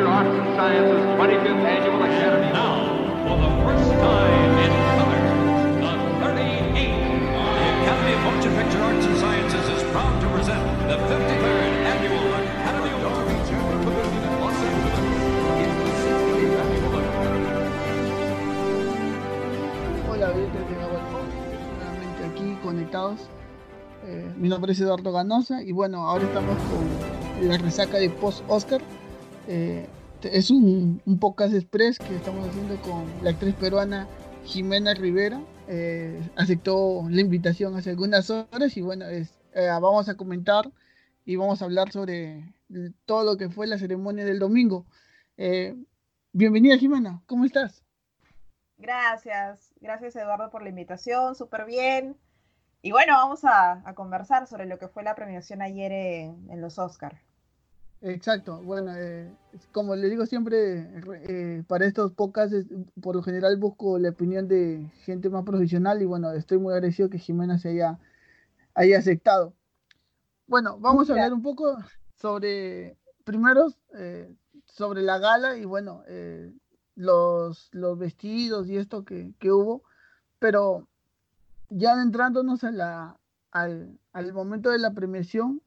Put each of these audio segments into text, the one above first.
Picture Arts and Sciences 25th Annual Academy. Now, for the first time in color, the 38th. The Academy of Motion Picture Arts and Sciences is proud to present the 53rd Annual Academy Awards. Hola, oyentes de Nahuatl, nuevamente aquí conectados. Eh, mi nombre es Eduardo Ganosa y bueno, ahora estamos con la resaca de post-Oscar. Eh, es un, un podcast express que estamos haciendo con la actriz peruana Jimena Rivera. Eh, aceptó la invitación hace algunas horas y bueno, es- eh, vamos a comentar y vamos a hablar sobre todo lo que fue la ceremonia del domingo. Eh, bienvenida Jimena, ¿cómo estás? Gracias, gracias Eduardo por la invitación, súper bien. Y bueno, vamos a, conversar sobre lo que fue la premiación ayer en, en los Oscar. Exacto, bueno, eh, como le digo siempre, eh, para estos podcasts, por lo general busco la opinión de gente más profesional y bueno, estoy muy agradecido que Jimena se haya, haya aceptado. Bueno, vamos a hablar un poco sobre, primero, eh, sobre la gala y bueno, eh, los, los vestidos y esto que, que hubo, pero ya adentrándonos a la, al, al momento de la premiación,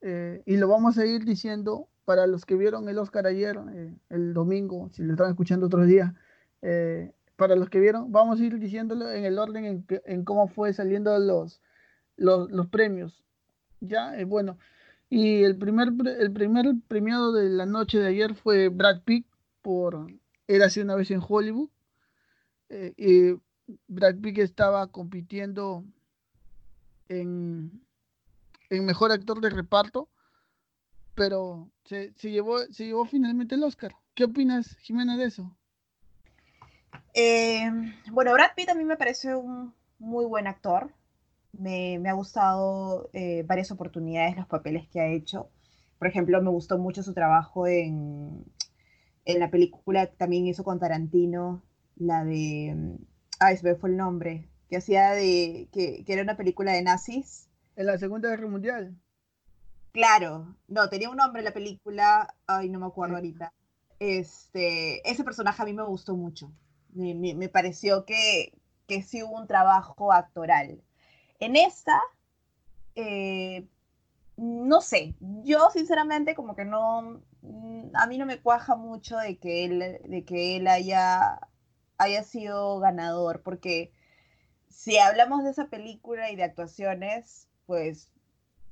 eh, y lo vamos a ir diciendo para los que vieron el Oscar ayer, eh, el domingo, si lo están escuchando otros días, eh, para los que vieron, vamos a ir diciéndolo en el orden en, que- en cómo fue saliendo los, los, los premios. Ya, Eh, bueno, y el primer, el primer premiado de la noche de ayer fue Brad Pitt por Érase una vez en Hollywood. Eh, y Brad Pitt estaba compitiendo en, en mejor actor de reparto, pero se, se llevó, se llevó finalmente el Oscar. ¿Qué opinas, Jimena, de eso? Eh, bueno, Brad Pitt a mí me parece un muy buen actor. Me, me ha gustado eh, varias oportunidades los papeles que ha hecho. Por ejemplo, me gustó mucho su trabajo en, en la película que también hizo con Tarantino, la de... Ah, ese fue el nombre. Que hacía de... Que, que era una película de nazis. En la Segunda Guerra Mundial. Claro, no, tenía un nombre la película, ay, no me acuerdo ahorita. Este, ese personaje a mí me gustó mucho. Me, me- me pareció que, que sí hubo un trabajo actoral. En esta, eh, no sé, yo sinceramente como que no, a mí no me cuaja mucho de que él, de que él haya, haya sido ganador, porque si hablamos de esa película y de actuaciones, pues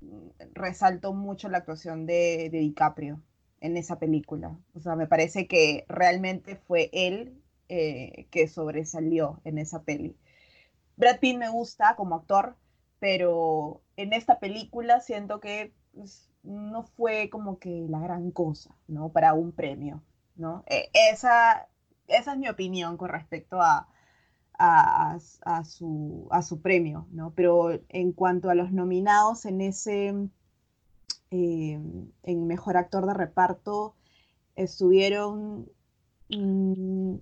mm, resalto mucho la actuación de, de DiCaprio en esa película. O sea, me parece que realmente fue él eh, que sobresalió en esa peli. Brad Pitt me gusta como actor, pero en esta película siento que pues, no fue como que la gran cosa, ¿no? Para un premio, ¿no? Eh, esa, esa es mi opinión con respecto a, a, a su, a su premio, ¿no? Pero en cuanto a los nominados en ese, eh, en Mejor Actor de Reparto, estuvieron... mm,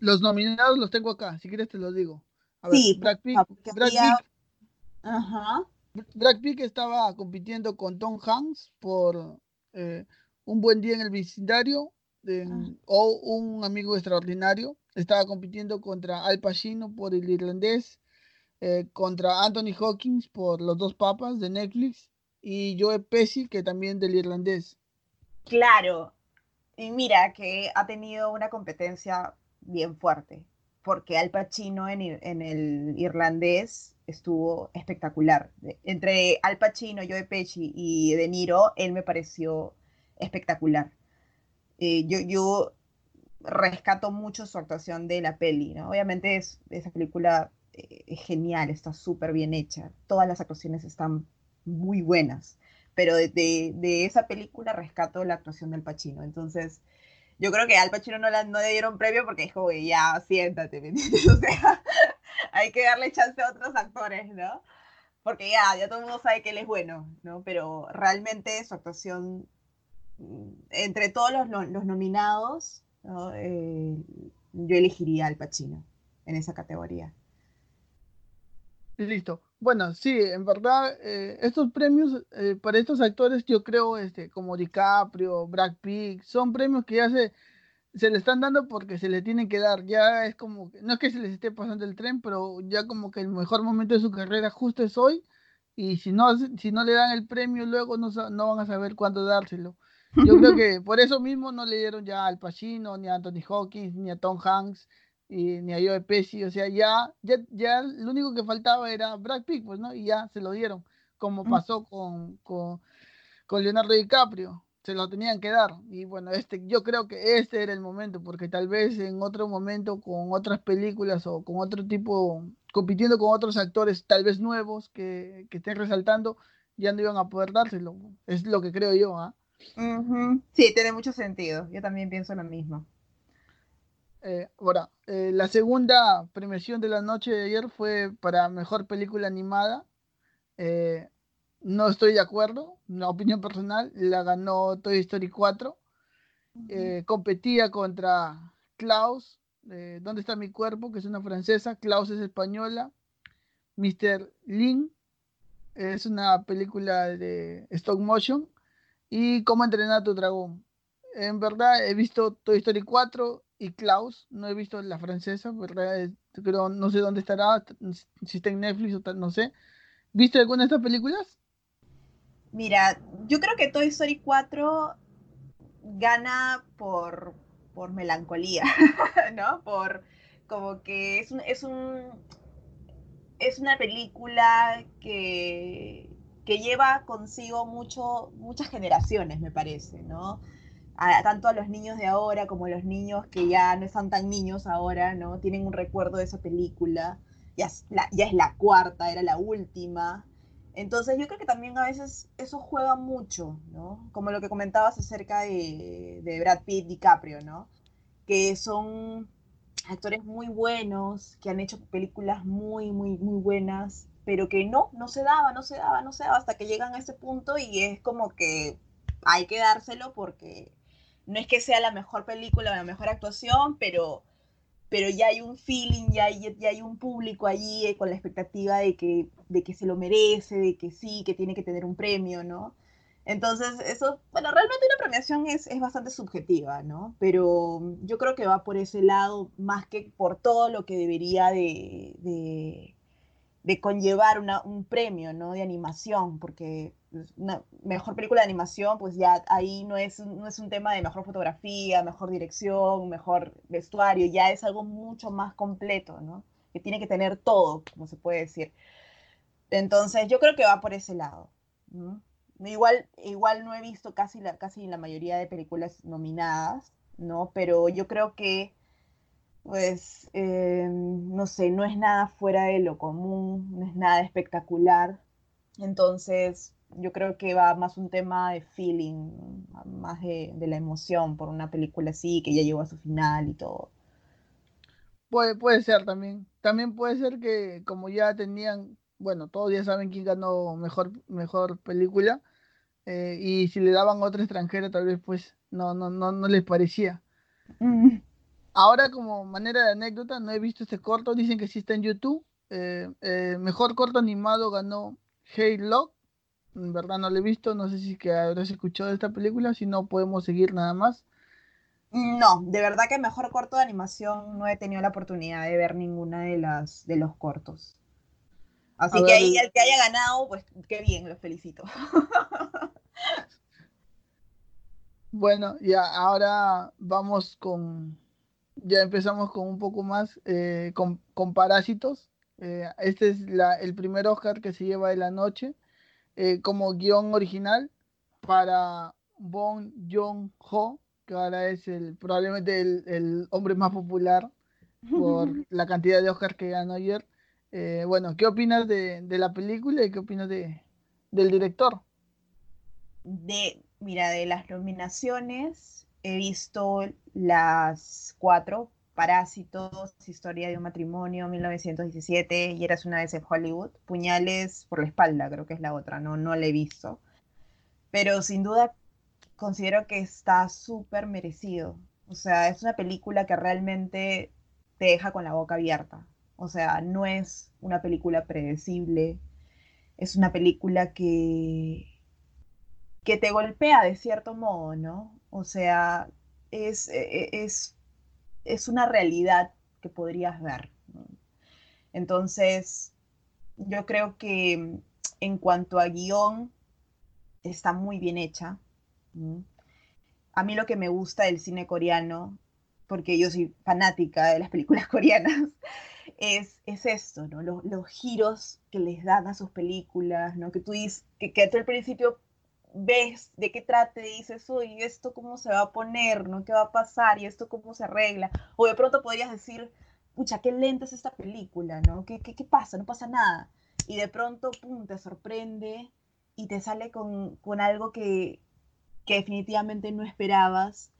Los nominados los tengo acá, si quieres te los digo. A ver, sí, Brad Pitt, porfa, porque Brad había- Pitt- Ajá. Brad Pitt estaba compitiendo con Tom Hanks por eh, Un buen día en el vecindario en- o Un amigo extraordinario. Estaba compitiendo contra Al Pacino por El Irlandés, eh, contra Anthony Hawkins por Los dos papas de Netflix y Joe Pesci que también del Irlandés. Claro, y mira que ha tenido una competencia bien fuerte, porque Al Pacino en, el irlandés estuvo espectacular. Entre Al Pacino, Joe Pesci y De Niro, él me pareció espectacular. Eh, yo, yo rescato mucho su actuación de la peli, ¿no? Obviamente es, esa película eh, es genial, está súper bien hecha, todas las actuaciones están muy buenas pero de, de- esa película rescato la actuación del Pacino. Entonces, yo creo que al Pacino no, la, no le dieron premio porque dijo, ya, siéntate. O sea, hay que darle chance a otros actores, ¿no? Porque ya, ya todo el mundo sabe que él es bueno, ¿no? Pero realmente su actuación, mm, entre todos los, los nominados, Eh, yo elegiría al Pacino en esa categoría. Listo. Bueno, sí, en verdad, eh, estos premios eh, para estos actores, yo creo, este, como DiCaprio, Brad Pitt, son premios que ya se, se le están dando porque se le tienen que dar. Ya es como, no es que se les esté pasando el tren, pero ya como que el mejor momento de su carrera justo es hoy. Y si no, si no le dan el premio, luego no, no van a saber cuándo dárselo. Yo creo que por eso mismo no le dieron ya al Pacino, ni a Anthony Hawkins, ni a Tom Hanks, y, ni a Joe Pesci. O sea, ya, ya, ya lo único que faltaba era Brad Pitt, pues, ¿no? Y ya se lo dieron, como Mm. pasó con, con, con Leonardo DiCaprio. Se lo tenían que dar. Y bueno, este, yo creo que este era el momento, porque tal vez en otro momento, con otras películas o con otro tipo, compitiendo con otros actores, tal vez nuevos, que, que estén resaltando, ya no iban a poder dárselo. Es lo que creo yo, Sí, tiene mucho sentido. Yo también pienso lo mismo. Eh, ahora, eh, la segunda premiación de la noche de ayer fue para mejor película animada. Eh, no estoy de acuerdo, una opinión personal, la ganó Toy Story 4. Eh, competía contra Klaus, ¿Dónde está mi cuerpo? que es una francesa, Klaus es española, Mr. Lin es una película de stop motion y Cómo entrenar a tu dragón. En verdad he visto Toy Story 4 y Klaus, no he visto la francesa, ¿verdad? Pero no sé dónde estará, si está en Netflix o tal, no sé. ¿Viste alguna de estas películas? Mira, yo creo que Toy Story 4 gana por, por melancolía, ¿no? Por como que es un, es un es una película que, que lleva consigo mucho, muchas generaciones, me parece, ¿no? A- tanto a los niños de ahora como a los niños que ya no están tan niños ahora, ¿no? Tienen un recuerdo de esa película. Ya es la, cuarta, era la última. Entonces yo creo que también a veces eso juega mucho, ¿no? Como lo que comentabas acerca de, de Brad Pitt, DiCaprio, ¿no? Que son actores muy buenos, que han hecho películas muy, muy, muy buenas, pero que no, no se daba, no se daba, no se daba hasta que llegan a ese punto y es como que hay que dárselo porque no es que sea la mejor película o la mejor actuación, pero, pero ya hay un feeling, ya hay, ya hay un público allí eh, con la expectativa de que, de que se lo merece, de que sí, que tiene que tener un premio, ¿no? Entonces, eso, bueno, realmente una premiación es, es bastante subjetiva, ¿no? Pero yo creo que va por ese lado más que por todo lo que debería de, de, de conllevar un premio, ¿no? De animación, porque una mejor película de animación, pues ya ahí no es, no es un tema de mejor fotografía, mejor dirección, mejor vestuario, ya es algo mucho más completo, ¿no? Que tiene que tener todo, como se puede decir. Entonces, yo creo que va por ese lado. Igual, igual no he visto casi la, casi la mayoría de películas nominadas, ¿no? Pero yo creo que, pues, eh, no sé, no es nada fuera de lo común, no es nada espectacular. Entonces, yo creo que va más un tema de feeling, más de, de la emoción por una película así, que ya llegó a su final y todo. Puede, puede ser también. También puede ser que como ya tenían, bueno, todos ya saben quién ganó mejor, mejor película, eh, y si le daban a otra extranjera, tal vez pues no, no, no, no les parecía. Mm. Ahora, como manera de anécdota, no he visto este corto, dicen que sí está en YouTube. Eh, eh, mejor corto animado ganó Hey Lock. En verdad no lo he visto, no sé si que habrás escuchado de esta película, si no podemos seguir nada más. No, de verdad que mejor corto de animación no he tenido la oportunidad de ver ninguna de las de los cortos. Así A que ver, ahí el que haya ganado, pues qué bien, los felicito. Bueno, ya ahora vamos con, ya empezamos con un poco más eh, con, con Parásitos. Eh, este es la, el primer Oscar que se lleva de la noche eh, como guion original para Bong Joon-ho, que ahora es el, probablemente el, el hombre más popular por la cantidad de Oscars que ganó ayer. Eh, bueno, ¿qué opinas de, de la película y qué opinas de, del director? De, mira, de las nominaciones he visto las cuatro, Parásitos, Historia de un matrimonio, 1917, y Eras una vez en Hollywood, Puñales por la espalda, creo que es la otra, no, no la he visto. Pero sin duda considero que está súper merecido. O sea, es una película que realmente te deja con la boca abierta. O sea, no es una película predecible, es una película que, que te golpea de cierto modo, ¿no? O sea, es, e, e, es, es una realidad que podrías ver. Entonces, yo creo que en cuanto a guion, está muy bien hecha. A mí lo que me gusta del cine coreano, porque yo soy fanática de las películas coreanas, es, es esto, ¿no? Los, los, giros que les dan a sus películas, ¿no? Que tú dices, que, que tú al principio ves de qué trate y dices, uy, ¿esto cómo se va a poner? ¿no? ¿Qué va a pasar? ¿Y esto cómo se arregla? O de pronto podrías decir, pucha, qué lenta es esta película, ¿no? ¿Qué, qué, qué pasa? No pasa nada. Y de pronto, pum, te sorprende y te sale con, con algo que, que definitivamente no esperabas.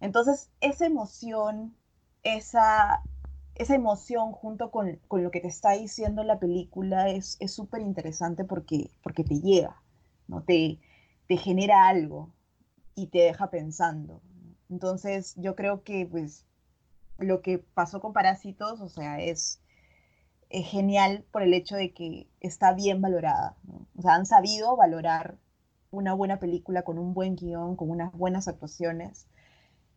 Entonces, esa emoción, esa, esa emoción junto con, con, lo que te está diciendo la película es súper interesante porque, porque te llega, ¿no? Te, te genera algo y te deja pensando. Entonces, yo creo que pues lo que pasó con Parásitos, o sea, es, genial por el hecho de que está bien valorada. O sea, han sabido valorar una buena película con un buen guion, con unas buenas actuaciones.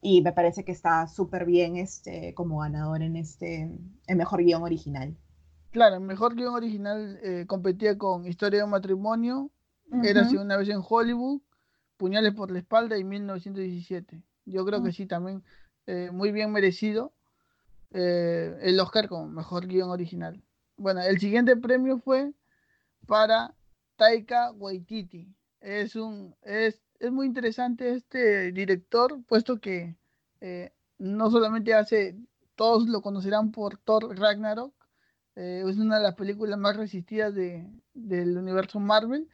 Y me parece que está súper bien este, como ganador en este el mejor guion original. Claro, el mejor guion original eh, competía con Historia de un matrimonio, uh -huh. Una vez en Hollywood, Puñales por la espalda y 1917. Yo creo uh -huh. que sí, también eh, muy bien merecido eh, el Oscar como mejor guion original. Bueno, el siguiente premio fue para Taika Waititi. Es un es, es muy interesante este director, puesto que eh, no solamente hace, todos lo conocerán por Thor Ragnarok, eh, es una de las películas más resistidas de, del universo Marvel,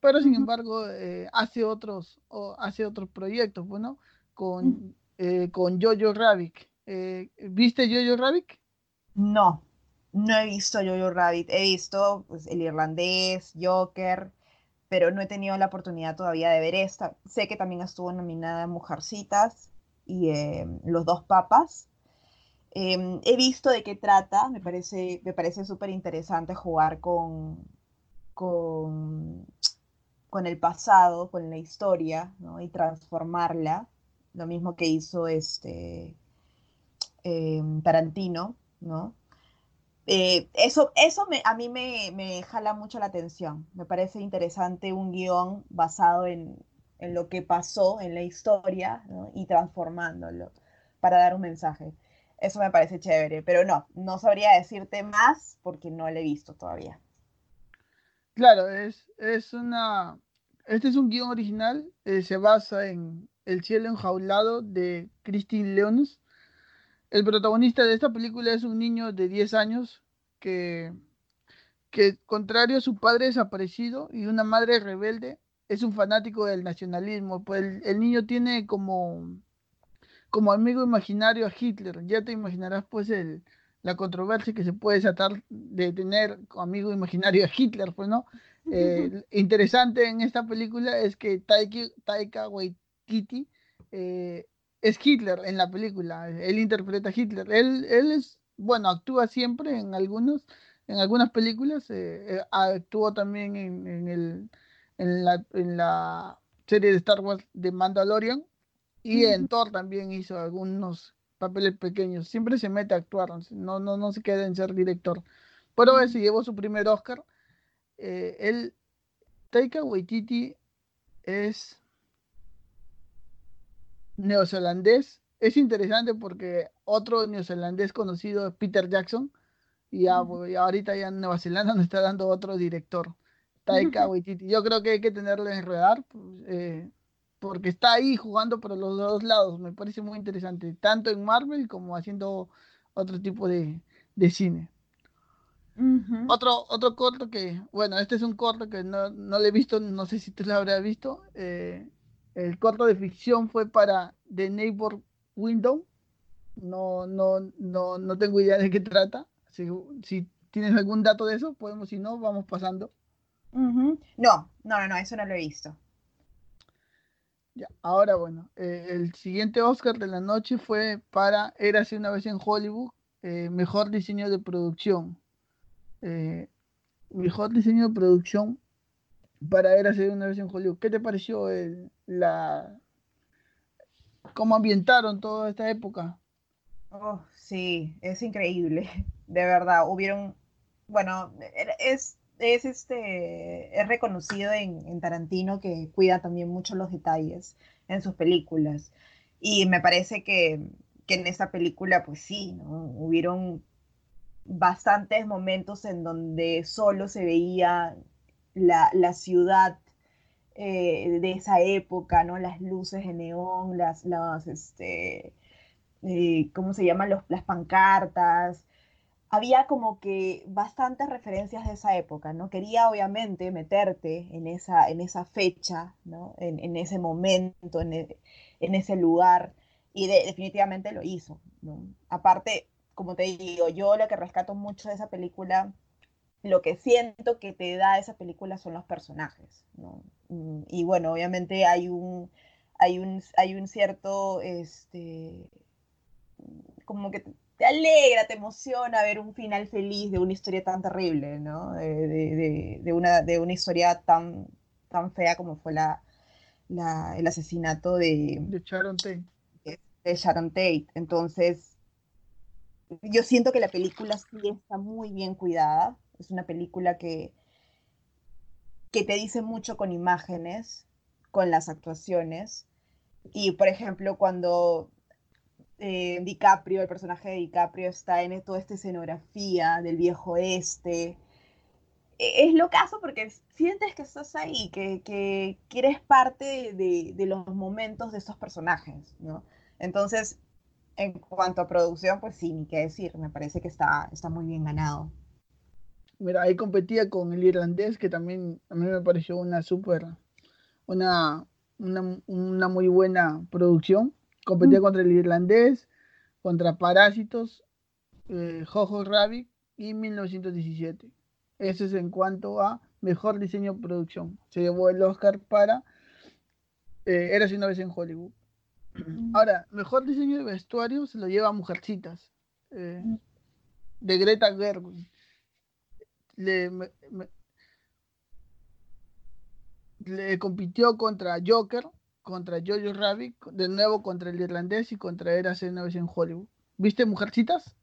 pero sin embargo eh, hace otros o hace otros proyectos, bueno, con, uh -huh. eh, con Jojo Rabbit. Eh, ¿Viste Jojo Rabbit? No, no he visto Jojo Rabbit. He visto pues, El Irlandés, Joker, pero no he tenido la oportunidad todavía de ver esta. Sé que también estuvo nominada Mujercitas y eh, Los Dos Papas. Eh, he visto de qué trata, me parece, me parece súper interesante jugar con, con, con, el pasado, con la historia, ¿no? y transformarla, lo mismo que hizo este eh, Tarantino, ¿no? Eh, eso eso me, a mí me, me, jala mucho la atención. Me parece interesante un guion basado en, en lo que pasó en la historia y transformándolo para dar un mensaje. Eso me parece chévere, pero no, no sabría decirte más porque no lo he visto todavía. Claro, es, es una... Este es un guion original, eh, se basa en El cielo enjaulado de Christine Leones el protagonista de esta película es un niño de 10 años que, que, contrario a su padre desaparecido y una madre rebelde, es un fanático del nacionalismo. Pues el, niño tiene como, como amigo imaginario a Hitler. Ya te imaginarás pues el, la controversia que se puede desatar de tener amigo imaginario a Hitler, pues, ¿no? Eh, interesante en esta película es que Taika, Taika Waititi eh, es Hitler en la película, él interpreta a Hitler, él, él es, bueno, actúa siempre en algunos, en algunas películas, eh, eh, actuó también en, en, el, en, la, en la serie de Star Wars de Mandalorian y en Thor también hizo algunos papeles pequeños, siempre se mete a actuar, no, no, no se queda en ser director, pero se llevó su primer Oscar, eh, él, Taika Waititi es neozelandés. Es interesante porque otro neozelandés conocido es Peter Jackson. Y ya, pues, ahorita ya en Nueva Zelanda nos está dando otro director, Taika Waititi. Yo creo que hay que tenerlo en radar pues, eh, porque está ahí jugando por los dos lados. Me parece muy interesante, tanto en Marvel como haciendo otro tipo de, de cine. Uh -huh. Otro, otro corto que, bueno, este es un corto que no, no le he visto, no sé si tú lo habrás visto. Eh, el corto de ficción fue para The Neighbor Window. No, no, no, no tengo idea de qué trata. Si, si tienes algún dato de eso, podemos, si no, vamos pasando. Uh -huh. No, no, no, eso no lo he visto. Ya, ahora bueno, eh, el siguiente Oscar de la noche fue para Érase una vez en Hollywood eh, mejor diseño de producción. Eh, mejor diseño de producción para hacer una vez en Hollywood. ¿Qué te pareció el, la cómo ambientaron toda esta época? Oh, sí, es increíble, de verdad. Hubieron, bueno, es, es este, es reconocido en, en Tarantino que cuida también mucho los detalles en sus películas. Y me parece que, que en esa película, pues sí, ¿no? Hubieron bastantes momentos en donde solo se veía la, la ciudad eh, de esa época, ¿no? Las luces de neón, las, las este, eh, ¿cómo se llaman? Los, las pancartas. Había como que bastantes referencias de esa época, ¿no? Quería obviamente meterte en esa, en esa fecha, ¿no? En, en ese momento, en, e, en ese lugar, y definitivamente lo hizo, ¿no? Aparte, como te digo, yo lo que rescato mucho de esa película, lo que siento que te da esa película son los personajes, ¿no? Mm, y bueno, obviamente hay un, hay un, hay un cierto, este, como que te alegra, te emociona ver un final feliz de una historia tan terrible, ¿no? De, de, de, una, de una historia tan, tan fea como fue la, la, el asesinato de, de Sharon Tate. De Sharon Tate. Entonces, yo siento que la película sí está muy bien cuidada. Es una película que, que te dice mucho con imágenes, con las actuaciones. Y, por ejemplo, cuando eh, DiCaprio, el personaje de DiCaprio, está en toda esta escenografía del viejo este, es lo caso porque sientes que estás ahí, que, que, eres parte de, de, los momentos de estos personajes, ¿no? Entonces, en cuanto a producción, pues sí, ni qué decir, me parece que está, está muy bien ganado. Mira, ahí competía con el irlandés, que también a mí me pareció una súper, una, una, una, muy buena producción. Competía mm. contra el irlandés, contra Parásitos, eh, Jojo Rabbit y 1917. Eso es en cuanto a mejor diseño de producción. Se llevó el Oscar para eh, Eras una vez en Hollywood. Mm. Ahora, mejor diseño de vestuario se lo lleva a Mujercitas, eh, mm. de Greta Gerwig. Le, le, compitió contra Joker, contra Jojo Rabbit, de nuevo contra el irlandés y contra Eras en Hollywood. ¿Viste Mujercitas?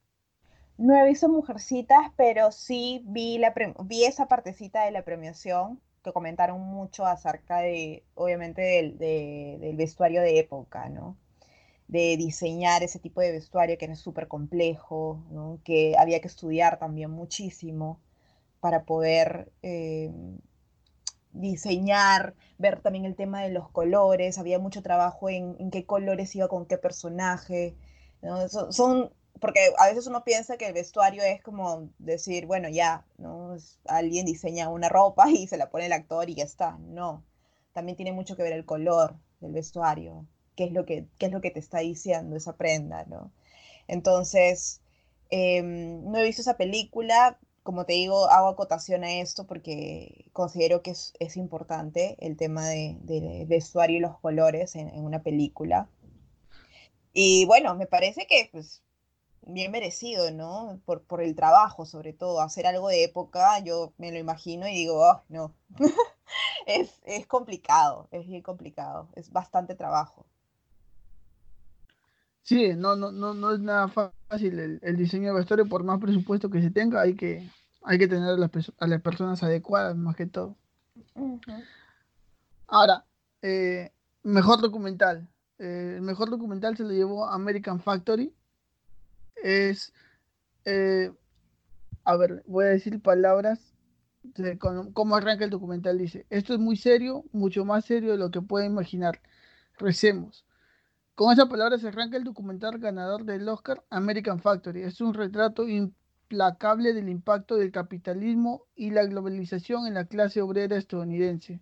No he visto Mujercitas, pero sí vi, la vi esa partecita de la premiación que comentaron mucho acerca de, obviamente, del, del vestuario de época, ¿no? De diseñar ese tipo de vestuario que era súper complejo, ¿no? Que había que estudiar también muchísimo para poder eh, diseñar, ver también el tema de los colores, había mucho trabajo en, qué colores iba con qué personaje, son porque a veces uno piensa que el vestuario es como decir, bueno, ya, ¿no? Alguien diseña una ropa y se la pone el actor y ya está. No, también tiene mucho que ver el color del vestuario, qué es lo que, qué es lo que te está diciendo esa prenda, ¿no? Entonces, em, no he visto esa película, como te digo, hago acotación a esto porque considero que es, importante el tema de, del vestuario y los colores en, una película. Y bueno, me parece que pues, bien merecido, ¿no? Por, por el trabajo, sobre todo. Hacer algo de época, yo me lo imagino y digo, oh, no. es, es complicado, es bien complicado, es bastante trabajo. Sí, no, no, no, no es nada fácil el, el diseño de vestuario, por más presupuesto que se tenga, hay que, hay que tener a las, a las personas adecuadas, más que todo. Uh -huh. Ahora, eh, mejor documental. Eh, el mejor documental se lo llevó American Factory, es, eh, a ver, voy a decir palabras de cómo arranca el documental. Dice, esto es muy serio, mucho más serio de lo que pueden imaginar. Recemos. Con esa palabra se arranca el documental ganador del Oscar American Factory. Es un retrato implacable del impacto del capitalismo y la globalización en la clase obrera estadounidense.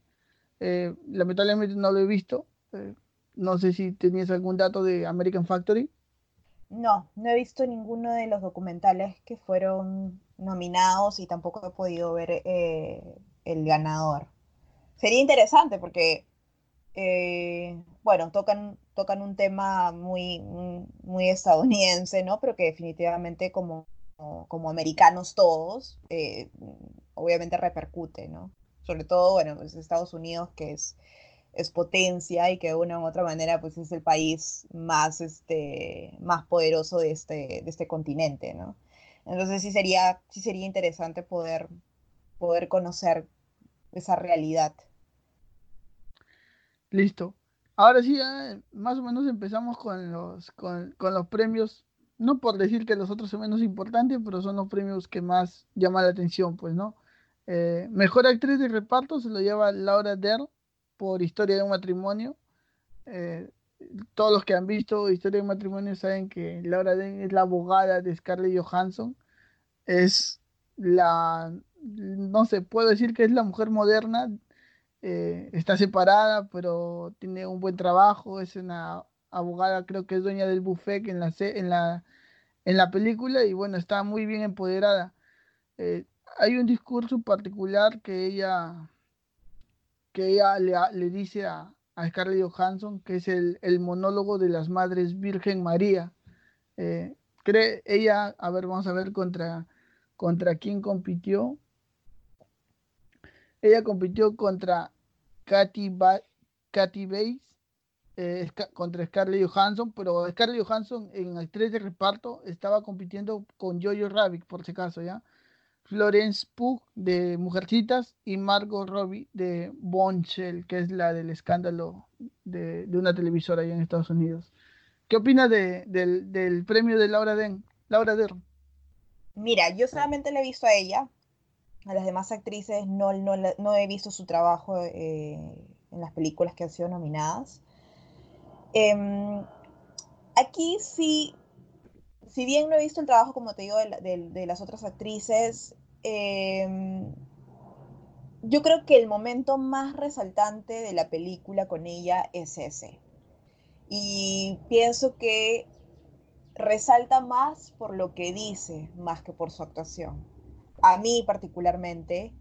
Eh, lamentablemente no lo he visto. Eh, no sé si tenías algún dato de American Factory. No, no he visto ninguno de los documentales que fueron nominados y tampoco he podido ver eh, el ganador. Sería interesante porque bueno, tocan, tocan un tema muy, muy estadounidense, ¿no? Pero que definitivamente como, como, americanos todos, eh, obviamente repercute, ¿no? Sobre todo, bueno, pues Estados Unidos, que es, es potencia y que de una u otra manera, pues es el país más, este, más poderoso de este, de este continente, ¿no? Entonces sí sería, sí sería interesante poder, poder conocer esa realidad. Listo. Ahora sí, más o menos empezamos con los, con, los premios. No por decir que los otros son menos importantes, pero son los premios que más llaman la atención, pues, ¿no? Eh, mejor actriz de reparto se lo lleva Laura Dern por Historia de un matrimonio. Eh, todos los que han visto Historia de un matrimonio saben que Laura Dern es la abogada de Scarlett Johansson. Es la, no sé, puedo decir que es la mujer moderna. Eh, está separada, pero tiene un buen trabajo. Es una abogada, creo que es dueña del buffet en la, en la, en la película y bueno, está muy bien empoderada. Eh, hay un discurso particular que ella, que ella le, dice a, a, Scarlett Johansson, que es el, monólogo de las Madres Virgen María. Eh, cree ella, a ver, vamos a ver contra, contra quién compitió. Ella compitió contra Katy, ba Katy Bates, eh, contra Scarlett Johansson, pero Scarlett Johansson en actriz de reparto estaba compitiendo con Jojo Rabbit, por si acaso, ¿ya? Florence Pugh de Mujercitas y Margot Robbie de Bombshell, que es la del escándalo de, una televisora allá en Estados Unidos. ¿Qué opinas del, premio de Laura Den? Laura Dern. Mira, yo solamente le he visto a ella. A las demás actrices no, no, he visto su trabajo eh, en las películas que han sido nominadas. Em, aquí sí si bien no he visto el trabajo, como te digo, de, las otras actrices, em, yo creo que el momento más resaltante de la película con ella es ese. Y pienso que resalta más por lo que dice, más que por su actuación. A mí particularmente,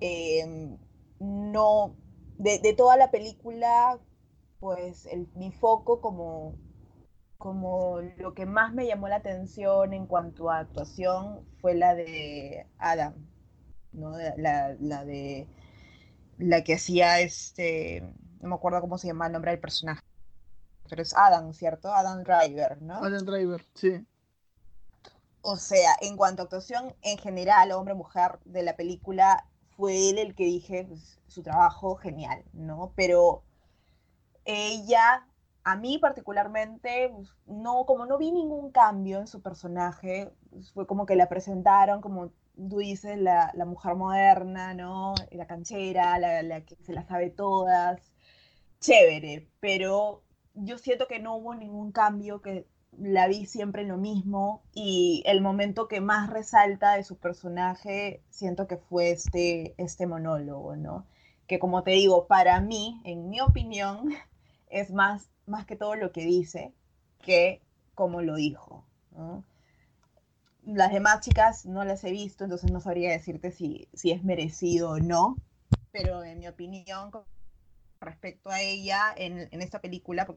em, no, de, toda la película, pues mi foco como como lo que más me llamó la atención en cuanto a actuación fue la de Adam, ¿no? La, de la que hacía este, no me acuerdo cómo se llama el nombre del personaje, pero es Adam, ¿cierto? Adam Driver, ¿no? Adam Driver, sí. O sea, en cuanto a actuación en general, hombre-mujer de la película, fue él el que dije, pues, su trabajo genial, ¿no? Pero ella a mí particularmente, pues, no, como no vi ningún cambio en su personaje, pues, fue como que la presentaron como tú dices, la, mujer moderna, ¿no? La canchera, la, que se la sabe todas. Chévere, pero yo siento que no hubo ningún cambio, que la vi siempre en lo mismo y el momento que más resalta de su personaje siento que fue este, este monólogo, ¿no? Que como te digo, para mí, en mi opinión, es más más que todo lo que dice que como lo dijo. Las demás chicas no las he visto, entonces no sabría decirte si, si es merecido o no, pero en mi opinión respecto a ella en, esta película,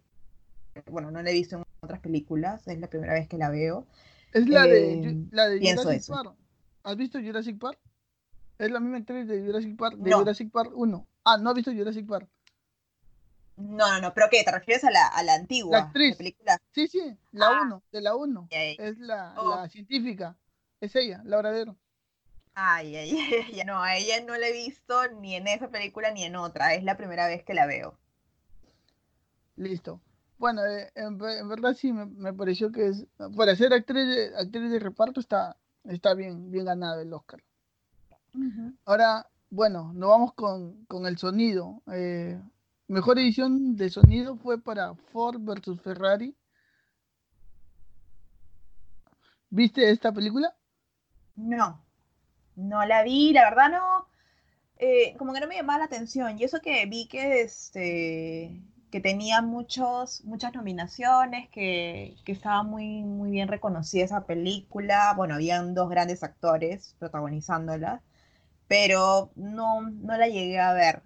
bueno, no la he visto en otras películas, es la primera vez que la veo. Es la de, eh, la de Jurassic Park. ¿Has visto Jurassic Park? Es la misma actriz de Jurassic Park, de Jurassic Park 1. Ah, no has visto Jurassic Park. No, no, no, pero ¿qué? ¿Te refieres a la, a la antigua la actriz. película? Sí, sí, la 1, ah. de la 1. Es la, oh. la, científica. Es ella, Laura Dero. Ay, ay, ay, no, a ella no la he visto ni en esa película ni en otra. Es la primera vez que la veo. Listo. Bueno, eh, en, verdad sí me, pareció que es, para ser actriz de, actriz de reparto está, está bien, bien ganado el Oscar. Ahora, bueno, nos vamos con, con el sonido. Eh, Mejor edición de sonido fue para Ford versus Ferrari. ¿Viste esta película? No, no la vi, la verdad no. Eh, como que no me llamaba la atención. Y eso que vi que este que tenía muchos, muchas nominaciones, que, que, estaba muy, muy bien reconocida esa película. Bueno, habían dos grandes actores protagonizándola, pero no, no la llegué a ver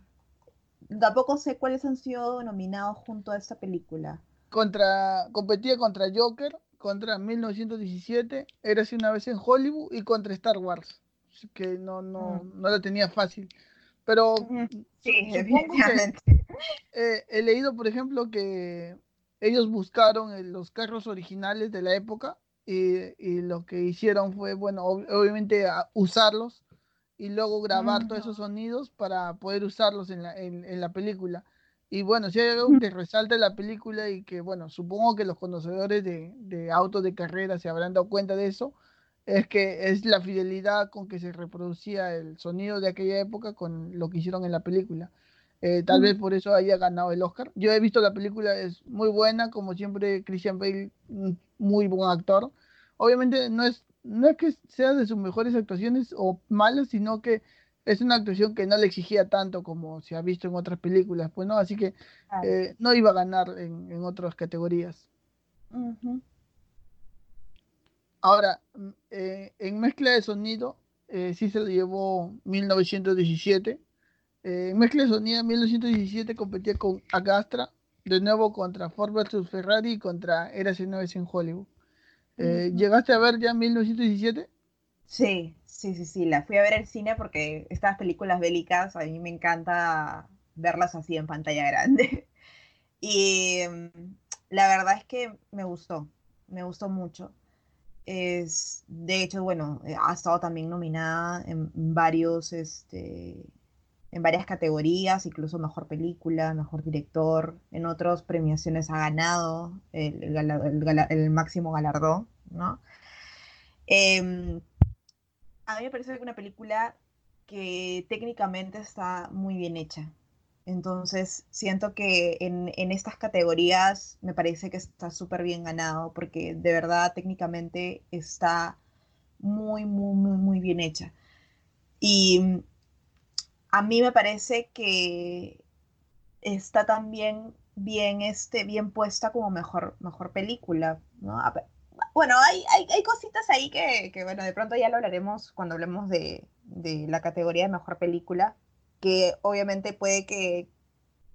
tampoco sé cuáles han sido nominados junto a esta película. Contra, competía contra Joker, contra 1917, Érase una vez en Hollywood y contra Star Wars. Así que no, no, Mm. no la tenía fácil. Pero Sí, que- eh, he leído, por ejemplo, que ellos buscaron eh, los carros originales de la época y, y lo que hicieron fue, bueno, ob- obviamente a- usarlos y luego grabar todos esos sonidos para poder usarlos en la, en, en la película. Y bueno, si hay algo que resalta la película y que, bueno, supongo que los conocedores de, de autos de carrera se habrán dado cuenta de eso, es que es la fidelidad con que se reproducía el sonido de aquella época con lo que hicieron en la película. Eh, tal vez por eso haya ganado el Oscar. Yo he visto la película, es muy buena, como siempre Christian Bale, muy buen actor. Obviamente no es, no es que sea de sus mejores actuaciones o malas, sino que es una actuación que no le exigía tanto como se ha visto en otras películas, pues no, así que eh, no iba a ganar en, en otras categorías. Ujú. Ahora, mm, eh, en mezcla de sonido, eh, sí se lo llevó 1917. Eh, en mezcla de sonido, 1917 competía con Agastra, de nuevo contra Ford vs Ferrari y contra Érase una vez en Hollywood. Eh. ¿Llegaste a ver ya 1917? Sí, sí, sí, sí, la fui a ver al cine porque estas películas bélicas a mí me encanta verlas así en pantalla grande. Y mm, la verdad es que me gustó, me gustó mucho. Es, de hecho, bueno, eh, ha estado también nominada en varios, este, en varias categorías, incluso mejor película, mejor director, en otras premiaciones ha ganado el, el máximo galardón, ¿no? Em, a mí me parece una película que técnicamente está muy bien hecha. Entonces, siento que en, en estas categorías me parece que está súper bien ganado, porque de verdad técnicamente está muy, muy, muy, muy bien hecha. Y mm, a mí me parece que está también bien, este, bien puesta como mejor, mejor película, ¿no? Bueno, hay, hay, hay cositas ahí que, que, bueno, de pronto ya lo hablaremos cuando hablemos de, de la categoría de mejor película, que obviamente puede que,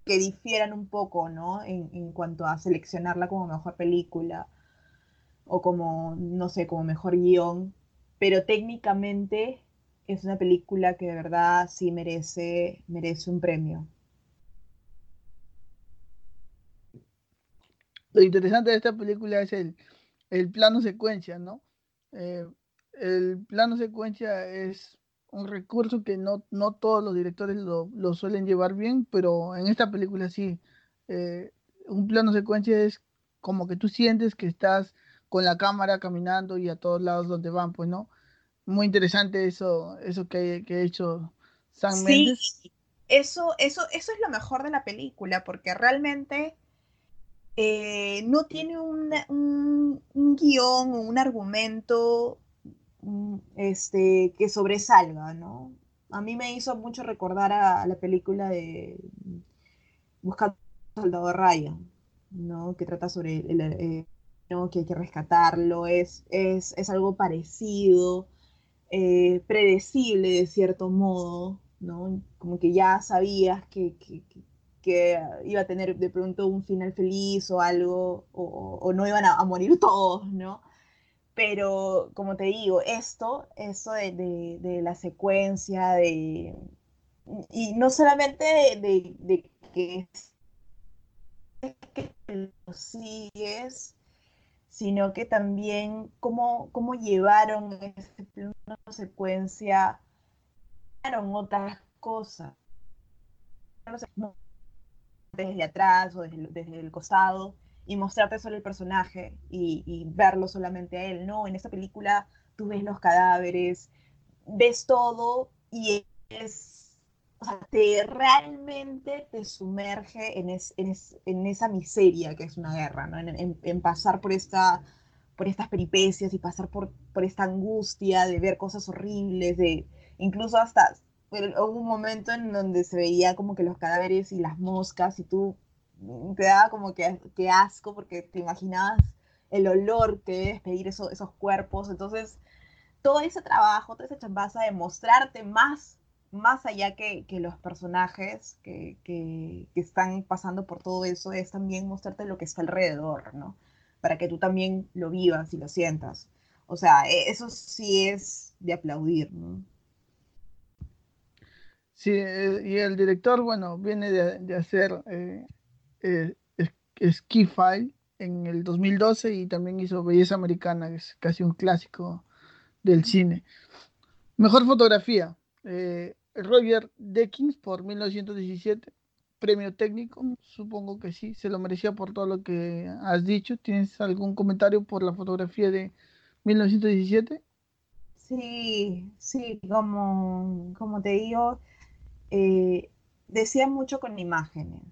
que difieran un poco, ¿no? En, en cuanto a seleccionarla como mejor película o como, no sé, como mejor guion, pero técnicamente es una película que de verdad sí merece, merece un premio. Lo interesante de esta película es el, el plano secuencia, ¿no? Eh, el plano secuencia es un recurso que no, no todos los directores lo, lo suelen llevar bien, pero en esta película sí. Eh, un plano secuencia es como que tú sientes que estás con la cámara caminando y a todos lados donde van, pues, ¿no? Muy interesante eso, eso que, que ha hecho Sam Mendes. Sí, eso, eso, eso es lo mejor de la película, porque realmente eh, no tiene una- un, un guion o un argumento este, que sobresalga, ¿no? A mí me hizo mucho recordar a, la película de Buscando al Soldado Ryan, ¿no? Que trata sobre el, el- ¿no? que hay que rescatarlo, es, es, es algo parecido, eh, predecible de cierto modo, ¿no? Como que ya sabías que, que, que- iba a tener de pronto un final feliz o algo, o, o no iban a morir todos, ¿no? Pero, como te digo, esto, esto de, de- la secuencia, de, y no solamente de, que, lo sigues, sino que también cómo, cómo llevaron ese plano secuencia, llevaron otras cosas. Desde atrás o desde, desde el costado y mostrarte solo el personaje y, verlo solamente a él. No, en esta película tú ves los cadáveres, ves todo y es, o sea, te realmente te sumerge en, es- en, es- en esa miseria que es una guerra, ¿no? En, pasar por esta por estas peripecias y pasar por, por esta angustia de ver cosas horribles, de incluso hasta hubo un momento en donde se veía como que los cadáveres y las moscas y tú te daba como que, que asco porque te imaginabas el olor que debe despedir eso- esos cuerpos. Entonces, todo ese trabajo, toda esa chambaza de mostrarte más más allá que, que los personajes que, que, están pasando por todo eso, es también mostrarte lo que está alrededor, ¿no? Para que tú también lo vivas y lo sientas. O sea, e, eso sí es de aplaudir, ¿no? Sí, eh, y el director, bueno, viene de, de hacer eh, eh, en el 2012 y también hizo Belleza Americana, que es casi un clásico del cine. Mejor fotografía, eh, Roger Deakins por 1917, premio técnico, supongo que sí, se lo merecía por todo lo que has dicho. ¿Tienes algún comentario por la fotografía de 1917? Sí, sí, como, como te digo, eh, decía mucho con imágenes.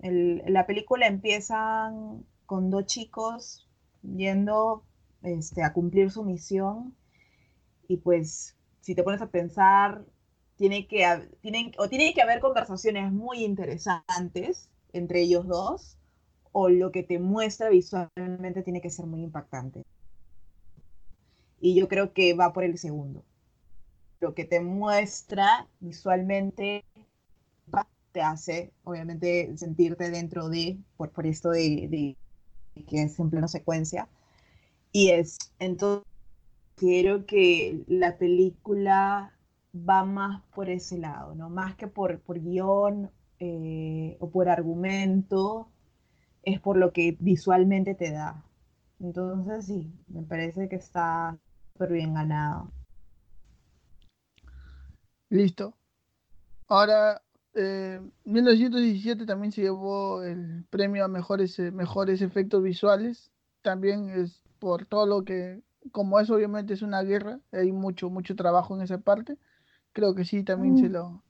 La película empieza con dos chicos yendo este, a cumplir su misión y pues si te pones a pensar, tiene que, tienen, o tiene que haber conversaciones muy interesantes entre ellos dos, o lo que te muestra visualmente tiene que ser muy impactante. Y yo creo que va por el segundo. Lo que te muestra visualmente hace, obviamente, sentirte dentro de, por, por esto de, que es en pleno secuencia. Y es, entonces, quiero que la película va más por ese lado, ¿no? Más que por, por guion eh, o por argumento, es por lo que visualmente te da. Entonces, sí, me parece que está súper bien ganado. Listo. Ahora, eh, 1917 también se llevó el premio a mejores, eh, mejores efectos visuales. También es por todo lo que, como eso obviamente es una guerra, hay mucho, mucho trabajo en esa parte. Creo que sí, también Mm. se lo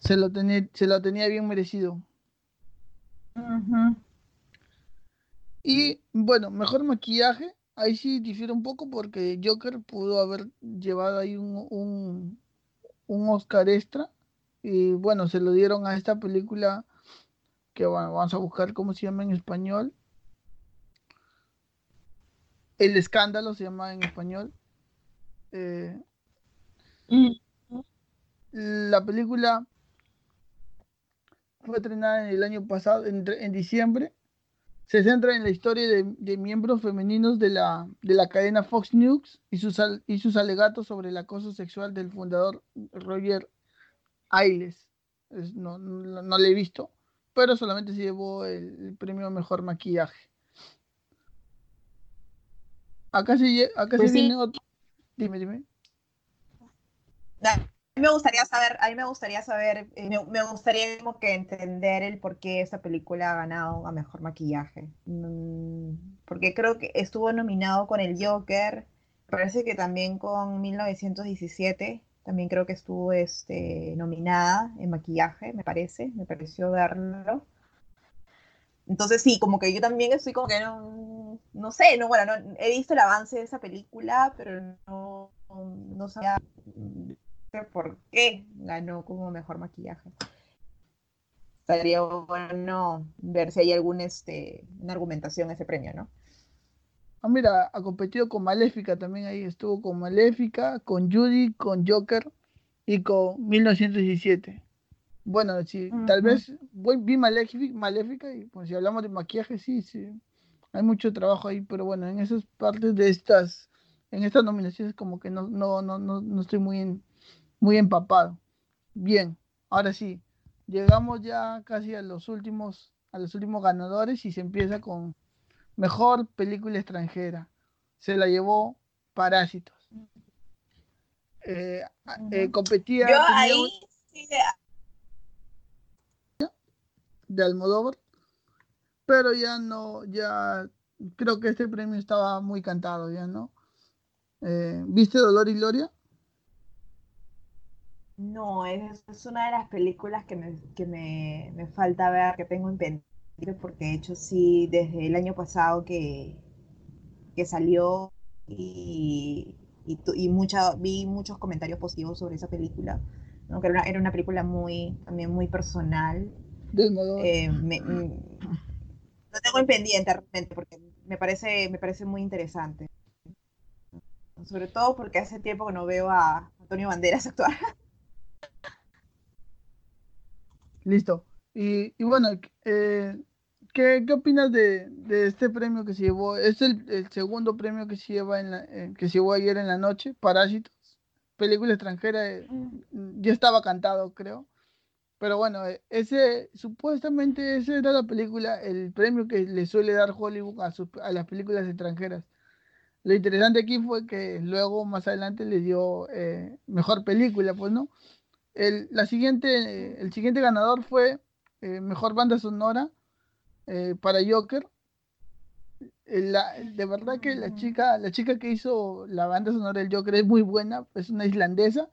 se lo tenía, se lo tenía bien merecido. Y bueno, mejor maquillaje, ahí sí difiere un poco porque Joker pudo haber llevado ahí un, un, un Oscar extra. Y bueno, se lo dieron a esta película que vamos a buscar cómo se llama en español. El escándalo se llama en español. Eh, la película fue estrenada en el año pasado, en, diciembre. Se centra en la historia de, de miembros femeninos de la, de la cadena Fox News y sus, y sus alegatos sobre el acoso sexual del fundador Roger Ailes. Es- no, no, no le he visto, pero solamente se llevó el, el premio a mejor maquillaje. Acá se, acá Pues se sí. viene otro. Dime, dime. A mí me gustaría saber, a mí me gustaría saber, eh, me, me gustaría como que entender el por qué esta película ha ganado a mejor maquillaje. Mm, porque creo que estuvo nominado con el Joker, parece que también con 1917, también creo que estuvo este, nominada en maquillaje, me parece, me pareció verlo. Entonces sí, como que yo también estoy como que no, no sé, no, bueno, no, he visto el avance de esa película, pero no, no sabía por qué ganó como mejor maquillaje. Estaría bueno ver si hay algún, este, argumentación a ese premio, ¿no? Ah, mira, ha competido con Maléfica también ahí. Estuvo con Maléfica, con Judy, con Joker y con 1917. Bueno, sí, tal vez voy, vi Maléfica, Maléfica y pues si hablamos de maquillaje, sí, sí. Hay mucho trabajo ahí, pero bueno, en esas partes de estas, en estas nominaciones como que no, no, no, no, no estoy muy, en- muy empapado. Bien, ahora sí, llegamos ya casi a los últimos, a los últimos ganadores y se empieza con Mejor película extranjera. Se la llevó Parásitos. Eh, eh, competía Yo ahí un- sí, de Almodóvar, pero ya no, ya creo que este premio estaba muy cantado, ya no. Eh, ¿Viste Dolor y Gloria? no, es, es una de las películas que me, que me, me falta ver, que tengo en pendiente, porque de hecho sí, desde el año pasado que, que salió y, y, y mucha, vi muchos comentarios positivos sobre esa película, ¿no? que era una, era una película muy, también muy personal. De Almodóvar. Eh, me- mm, lo tengo en pendiente realmente porque me parece, me parece muy interesante. Sobre todo porque hace tiempo que no veo a Antonio Banderas actuar. Listo. Y, y bueno, eh, ¿qué, qué opinas de, de este premio que se llevó? Es el, el segundo premio que se lleva en la, eh, que se llevó ayer en la noche, Parásitos, película extranjera, eh, ya estaba cantado, creo. Pero bueno, eh, ese supuestamente esa era la película, el premio que le suele dar Hollywood a, sus- a las películas extranjeras. Lo interesante aquí fue que luego más adelante le dio eh, mejor película, pues no. El, la siguiente, el siguiente ganador fue eh, mejor banda sonora eh, para Joker. Eh, la- de verdad que la chica, la chica que hizo la banda sonora del Joker es muy buena, es una islandesa,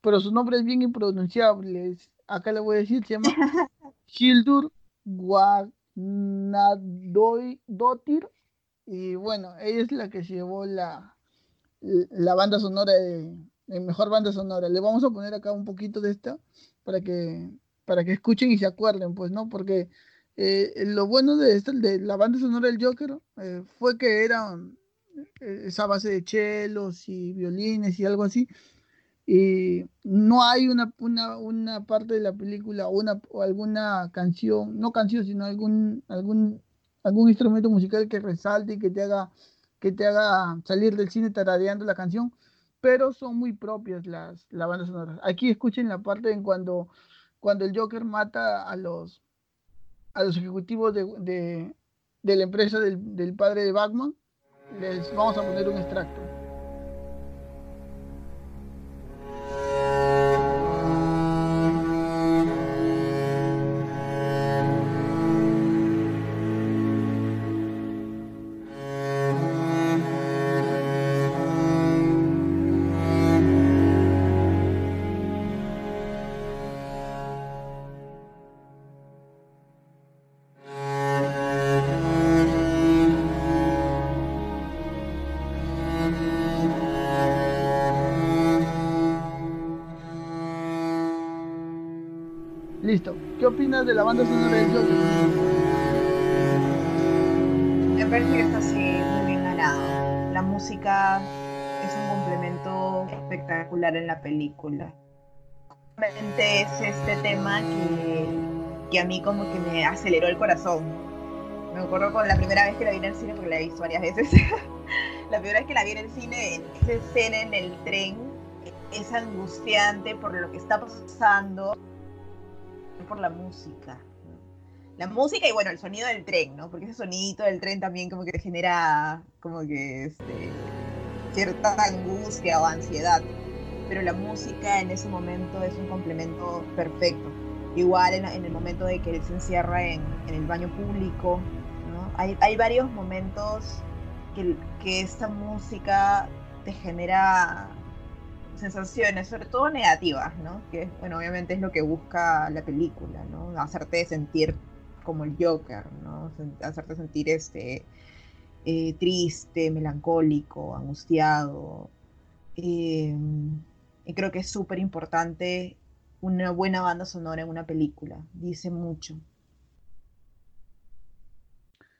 pero su nombre es bien impronunciable. acá le voy a decir, se llama Hildur Guðnadóttir. Y bueno, ella es la que llevó la, la banda sonora de, de mejor banda sonora. Le vamos a poner acá un poquito de esta para que, para que escuchen y se acuerden, pues, ¿no? Porque eh, lo bueno de esta, de la banda sonora del Joker, eh, fue que era eh, esa base de chelos y violines y algo así. Y no hay una, una, una parte de la película una, o alguna canción, no canción, sino algún, algún, algún instrumento musical que resalte y que te haga, que te haga salir del cine tarareando la canción, pero son muy propias las, las bandas sonoras. Aquí escuchen la parte en cuando, cuando el Joker mata a los, a los ejecutivos de, de, la empresa del, del padre de Batman. Les vamos a poner un extracto. ¿Qué opinas de la banda sonora del Joker? Me parece que está así muy bien ganado. La música es un complemento espectacular en la película. Realmente es este tema que, que a mí como que me aceleró el corazón. Me acuerdo con la primera vez que la vi en el cine, porque la he visto varias veces. la primera vez que la vi en el cine, esa escena en el tren es angustiante por lo que está pasando, por la música. La música y bueno, el sonido del tren, ¿no? Porque ese sonidito del tren también como que genera como que este, cierta angustia o ansiedad. Pero la música en ese momento es un complemento perfecto. Igual en, en el momento de que él se encierra en, en el baño público, ¿no? Hay, hay varios momentos que, que esta música te genera sensaciones, sobre todo negativas, ¿no? Que, bueno, obviamente es lo que busca la película, ¿no? Hacerte sentir como el Joker, ¿no? Hacerte sentir este, eh, triste, melancólico, angustiado. Eh, y creo que es súper importante una buena banda sonora en una película. Dice mucho.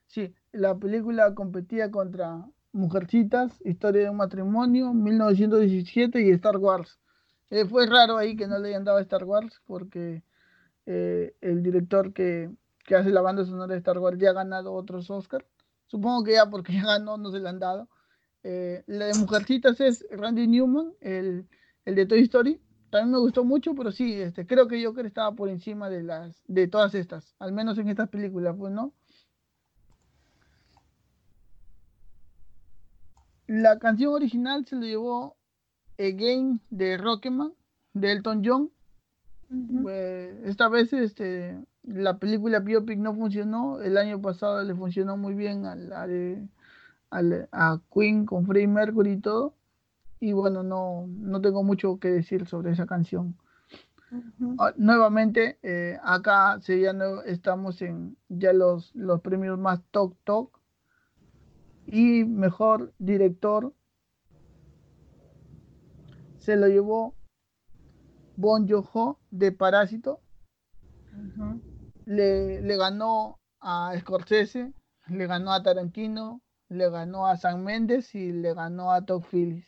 Sí, la película competía contra Mujercitas, Historia de un matrimonio, 1917 y Star Wars. Eh, fue raro ahí que no le hayan dado Star Wars porque eh, el director que, que, hace la banda sonora de Star Wars ya ha ganado otros Oscars. Supongo que ya porque ya ganó no se le han dado. Eh, la de Mujercitas es Randy Newman, el, el, de Toy Story. También me gustó mucho, pero sí, este, creo que Joker estaba por encima de las de todas estas, al menos en estas películas, pues, ¿no? La canción original se lo llevó Again de Rocketman, de Elton John. Uh -huh. eh, esta vez este, la película Biopic no funcionó. El año pasado le funcionó muy bien a, la de, a, la, a Queen con Freddie Mercury y todo. Y bueno, no, no tengo mucho que decir sobre esa canción. Uh -huh. Nuevamente, eh, acá ya no, estamos en ya los, los premios más Talk Talk y mejor director se lo llevó Bon Joon-ho de Parásito. Uh -huh. le, le, ganó a Scorsese, le ganó a Tarantino, le ganó a Sam Mendes y le ganó a Todd Phillips.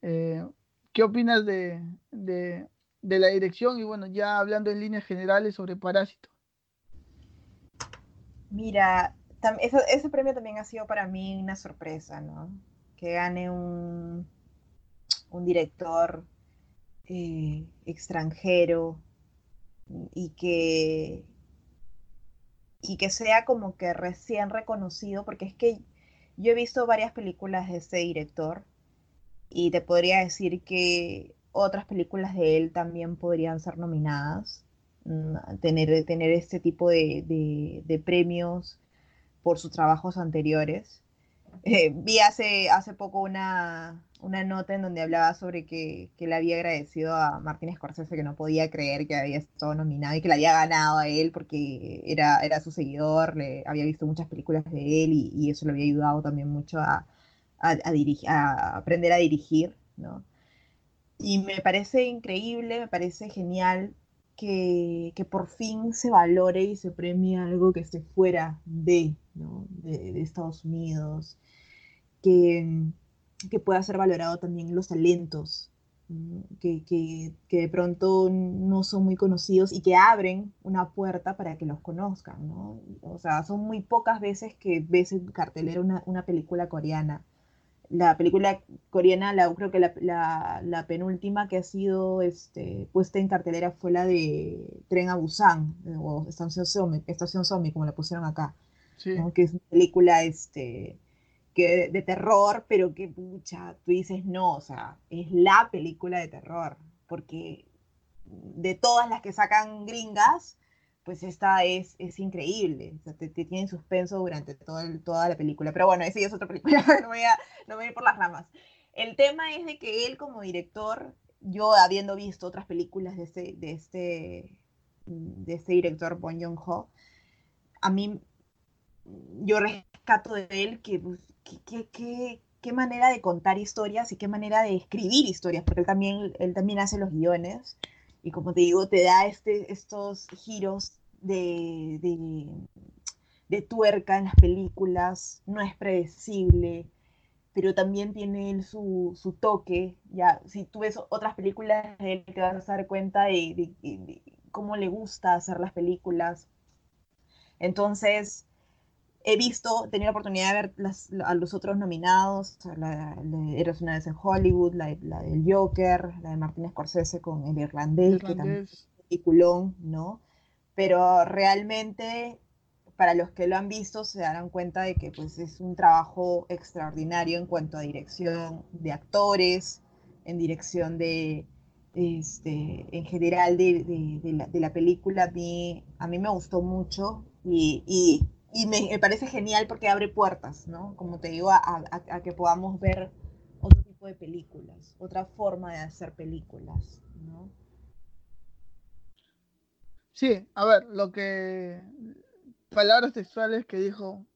Eh, ¿Qué opinas de, de, de la dirección y bueno, ya hablando en líneas generales sobre Parásito. Mira, ese premio también ha sido para mí una sorpresa, ¿no? Que gane un, director eh, extranjero y que, y que sea como que recién reconocido, porque es que yo he visto varias películas de este director y te podría decir que otras películas de él también podrían ser nominadas, mm, tener, tener este tipo de premios por sus trabajos anteriores. Eh, vi hace, hace poco una, una nota en donde hablaba sobre que, que, le había agradecido a Martínez Scorsese que no podía creer que había estado nominado y que le había ganado a él porque era, era su seguidor, le había visto muchas películas de él y, y eso le había ayudado también mucho a, a, a, aprender a dirigir, ¿no? Y me parece increíble, me parece genial que, que, por fin se valore y se premie algo que esté fuera de, ¿no? de, de Estados Unidos, que, que pueda ser valorado también los talentos, que, que, que, de pronto no son muy conocidos y que abren una puerta para que los conozcan, ¿no? O sea, son muy pocas veces que ves en cartelera una, una película coreana. La película coreana, la, creo que la, la, la, penúltima que ha sido este, puesta en cartelera fue la de Tren a Busan, o Estación Somi, Estación Somi como la pusieron acá, que es una película este, que, de terror, pero que, pucha, tú dices, no, o sea, es la película de terror, porque de todas las que sacan gringas, pues esta es, es increíble, te, te tiene suspenso durante todo toda la película, pero bueno, esa ya es otra película, no voy a, no voy a ir por las ramas. El tema es de que él como director, yo habiendo visto otras películas de este, de este, de este director, Bon Joon-ho, a mí, yo rescato de él que pues, qué, qué, qué, manera de contar historias y qué manera de escribir historias, porque él también, él también hace los guiones y como te digo, te da este, estos giros de, de, de tuerca en las películas, no es predecible, pero también tiene él su, su, toque. Ya, si tú ves otras películas de él, te vas a dar cuenta de, de, de, cómo le gusta hacer las películas. Entonces, he visto, he tenido la oportunidad de ver las, a los otros nominados, la, la, Eres una vez en Hollywood, la, la, del Joker, la de Martin Scorsese con el irlandés, irlandés. que también es un peliculón, ¿no? Pero realmente, para los que lo han visto, se darán cuenta de que pues, es un trabajo extraordinario en cuanto a dirección de actores, en dirección de, este, en general de, de, de, la, de la, película. A mí, a mí me gustó mucho y, y y me, parece genial porque abre puertas, ¿no? Como te digo, a, que podamos ver otro tipo de películas, otra forma de hacer películas, ¿no? Sí, a ver, lo que palabras textuales que dijo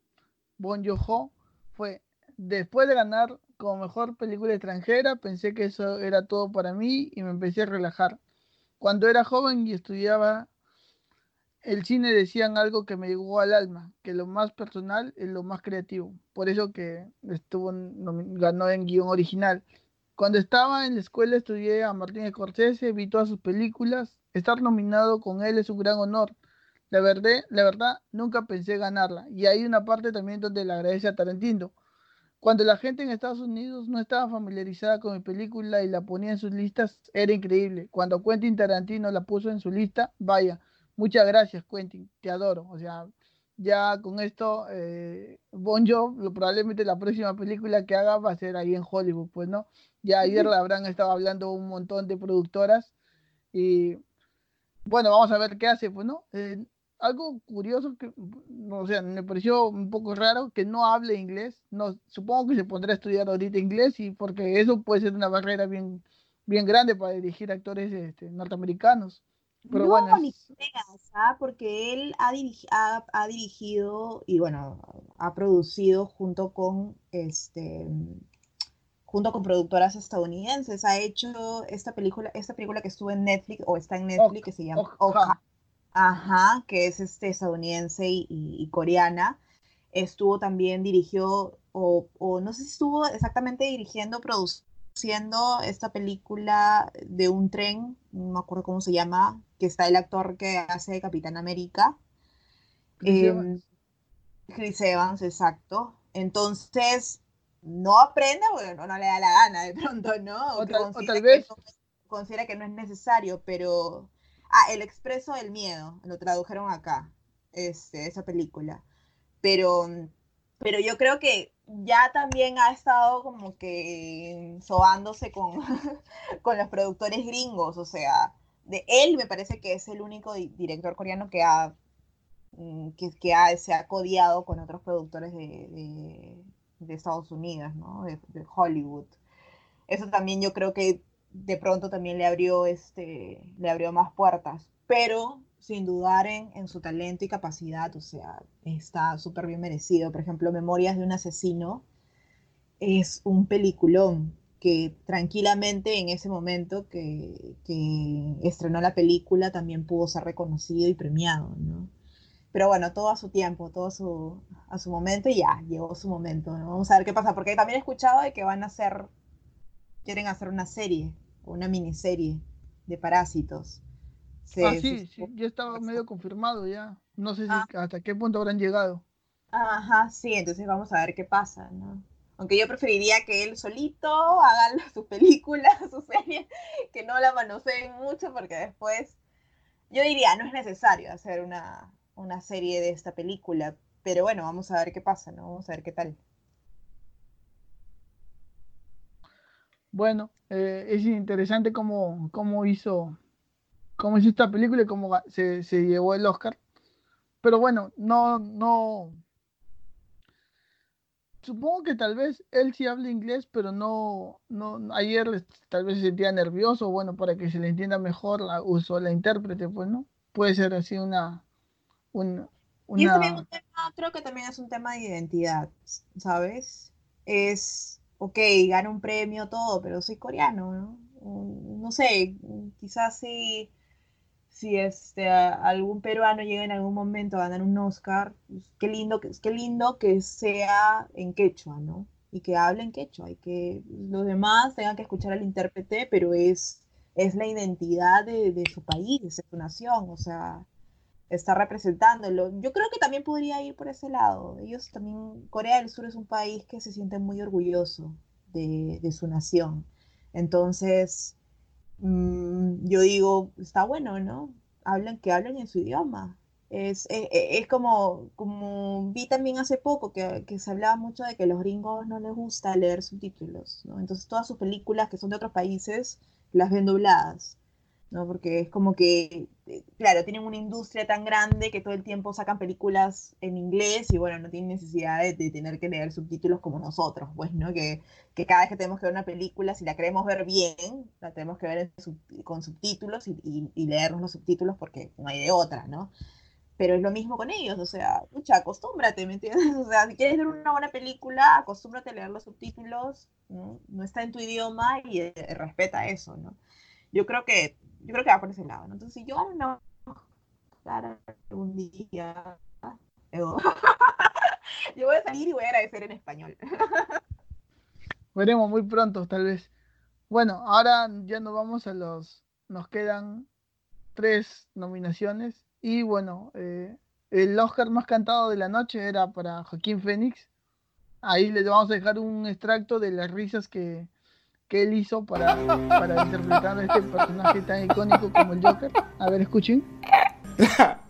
Bon Joon-ho fue después de ganar como mejor película extranjera, pensé que eso era todo para mí y me empecé a relajar. Cuando era joven y estudiaba el cine decían algo que me llegó al alma, que lo más personal es lo más creativo. Por eso que estuvo ganó en guion original. Cuando estaba en la escuela estudié a Martín Scorsese, vi todas sus películas. Estar nominado con él es un gran honor. La verdad, la verdad, nunca pensé ganarla. Y hay una parte también donde le agradece a Tarantino. Cuando la gente en Estados Unidos no estaba familiarizada con mi película y la ponía en sus listas, era increíble. Cuando Quentin Tarantino la puso en su lista, vaya, Muchas gracias, Quentin, te adoro. O sea, ya con esto, eh, Bon Jovi, probablemente la próxima película que haga va a ser ahí en Hollywood, pues, ¿no? Ya ayer la habrán estado hablando un montón de productoras y bueno, vamos a ver qué hace, pues, ¿no? Eh, algo curioso que, o sea, me pareció un poco raro que no hable inglés. No, supongo que se pondrá a estudiar ahorita inglés y porque eso puede ser una barrera bien, bien grande para dirigir actores este, norteamericanos. Pero no, bueno, ni creas, ¿ah? porque él ha, dirigi ha, ha, dirigido y bueno, ha producido junto con este junto con productoras estadounidenses. Ha hecho esta película, esta película que estuvo en Netflix o está en Netflix, que se llama Oja. Ajá, que es este estadounidense y, y, y coreana. Estuvo también dirigió, o, o, no sé si estuvo exactamente dirigiendo, produciendo haciendo esta película de un tren, no me acuerdo cómo se llama, que está el actor que hace de Capitán América. Chris Em, Evans. Chris Evans, exacto. Entonces, no aprende porque no, no le da la gana de pronto, ¿no? O tal- o tal que vez- no- considera que no es necesario, pero... Ah, El Expreso del Miedo, lo tradujeron acá, este, esa película. Pero, pero yo creo que ya también ha estado como que sobándose con, con los productores gringos, o sea, de él me parece que es el único di- director coreano que ha mm, que, que ha- se ha codiado con otros productores de, de- de Estados Unidos, ¿no? De, de Hollywood. Eso también yo creo que de pronto también le abrió, este, le abrió más puertas, pero sin dudar en, en su talento y capacidad, o sea, está súper bien merecido. Por ejemplo, Memorias de un asesino es un peliculón que tranquilamente en ese momento que, que estrenó la película también pudo ser reconocido y premiado, ¿no? Pero bueno, todo a su tiempo, todo a su, a su momento y ya, llegó su momento, ¿no? Vamos a ver qué pasa, porque también he escuchado de que van a hacer, quieren hacer una serie, una miniserie de parásitos. Ah, se- sí, sí, ya estaba medio confirmado ya. No sé si Ah. hasta qué punto habrán llegado. Ajá, sí, entonces vamos a ver qué pasa, ¿no? Aunque yo preferiría que él solito haga sus películas, sus series, que no la manoseen mucho, porque después, yo diría, no es necesario hacer una, una serie de esta película, pero bueno, vamos a ver qué pasa, ¿no? Vamos a ver qué tal. Bueno, eh, es interesante cómo, cómo hizo, cómo hizo esta película y cómo se, se llevó el Oscar. Pero bueno, no, no. Supongo que tal vez él sí habla inglés, pero no, no, ayer tal vez se sentía nervioso, bueno, para que se le entienda mejor, la, usó la intérprete, pues, ¿no? Puede ser así una, un- Y es también una, un tema, creo que también es un tema de identidad, ¿sabes? Es, ok, gano un premio, todo, pero soy coreano, ¿no? No sé, quizás si, si este, algún peruano llega en algún momento a ganar un Oscar, pues, qué lindo que, qué lindo que sea en quechua, ¿no? Y que hable en quechua, y que los demás tengan que escuchar al intérprete, pero es, es la identidad de, de su país, de su nación, o sea está representándolo. Yo creo que también podría ir por ese lado. Ellos también, Corea del Sur es un país que se siente muy orgulloso de, de su nación. Entonces, mm, yo digo, está bueno, ¿no? Hablan, que hablen en su idioma. Es, es, es como, como vi también hace poco que, que se hablaba mucho de que los gringos no les gusta leer subtítulos, ¿no? Entonces todas sus películas que son de otros países las ven dobladas. ¿No? Porque es como que, eh, claro, tienen una industria tan grande que todo el tiempo sacan películas en inglés y bueno, no tienen necesidad de, tener que leer subtítulos como nosotros, pues, ¿no? Que, que cada vez que tenemos que ver una película, si la queremos ver bien, la tenemos que ver con subtítulos y, y, leernos los subtítulos porque no hay de otra, ¿no? Pero es lo mismo con ellos, o sea, pucha, acostúmbrate, ¿me entiendes? O sea, si quieres ver una buena película, acostúmbrate a leer los subtítulos, ¿no? No está en tu idioma y eh, respeta eso, ¿no? Yo creo que yo creo que va por ese lado, ¿no? Entonces, yo una Oscar algún día, yo voy a salir y voy a agradecer en español. veremos muy pronto, tal vez. Bueno, ahora ya nos vamos a los, nos quedan tres nominaciones y bueno, eh, el Oscar más cantado de la noche era para Joaquín Phoenix. Ahí les vamos a dejar un extracto de las risas que, que él hizo para, para interpretar a este personaje tan icónico como el Joker. A ver, escuchen.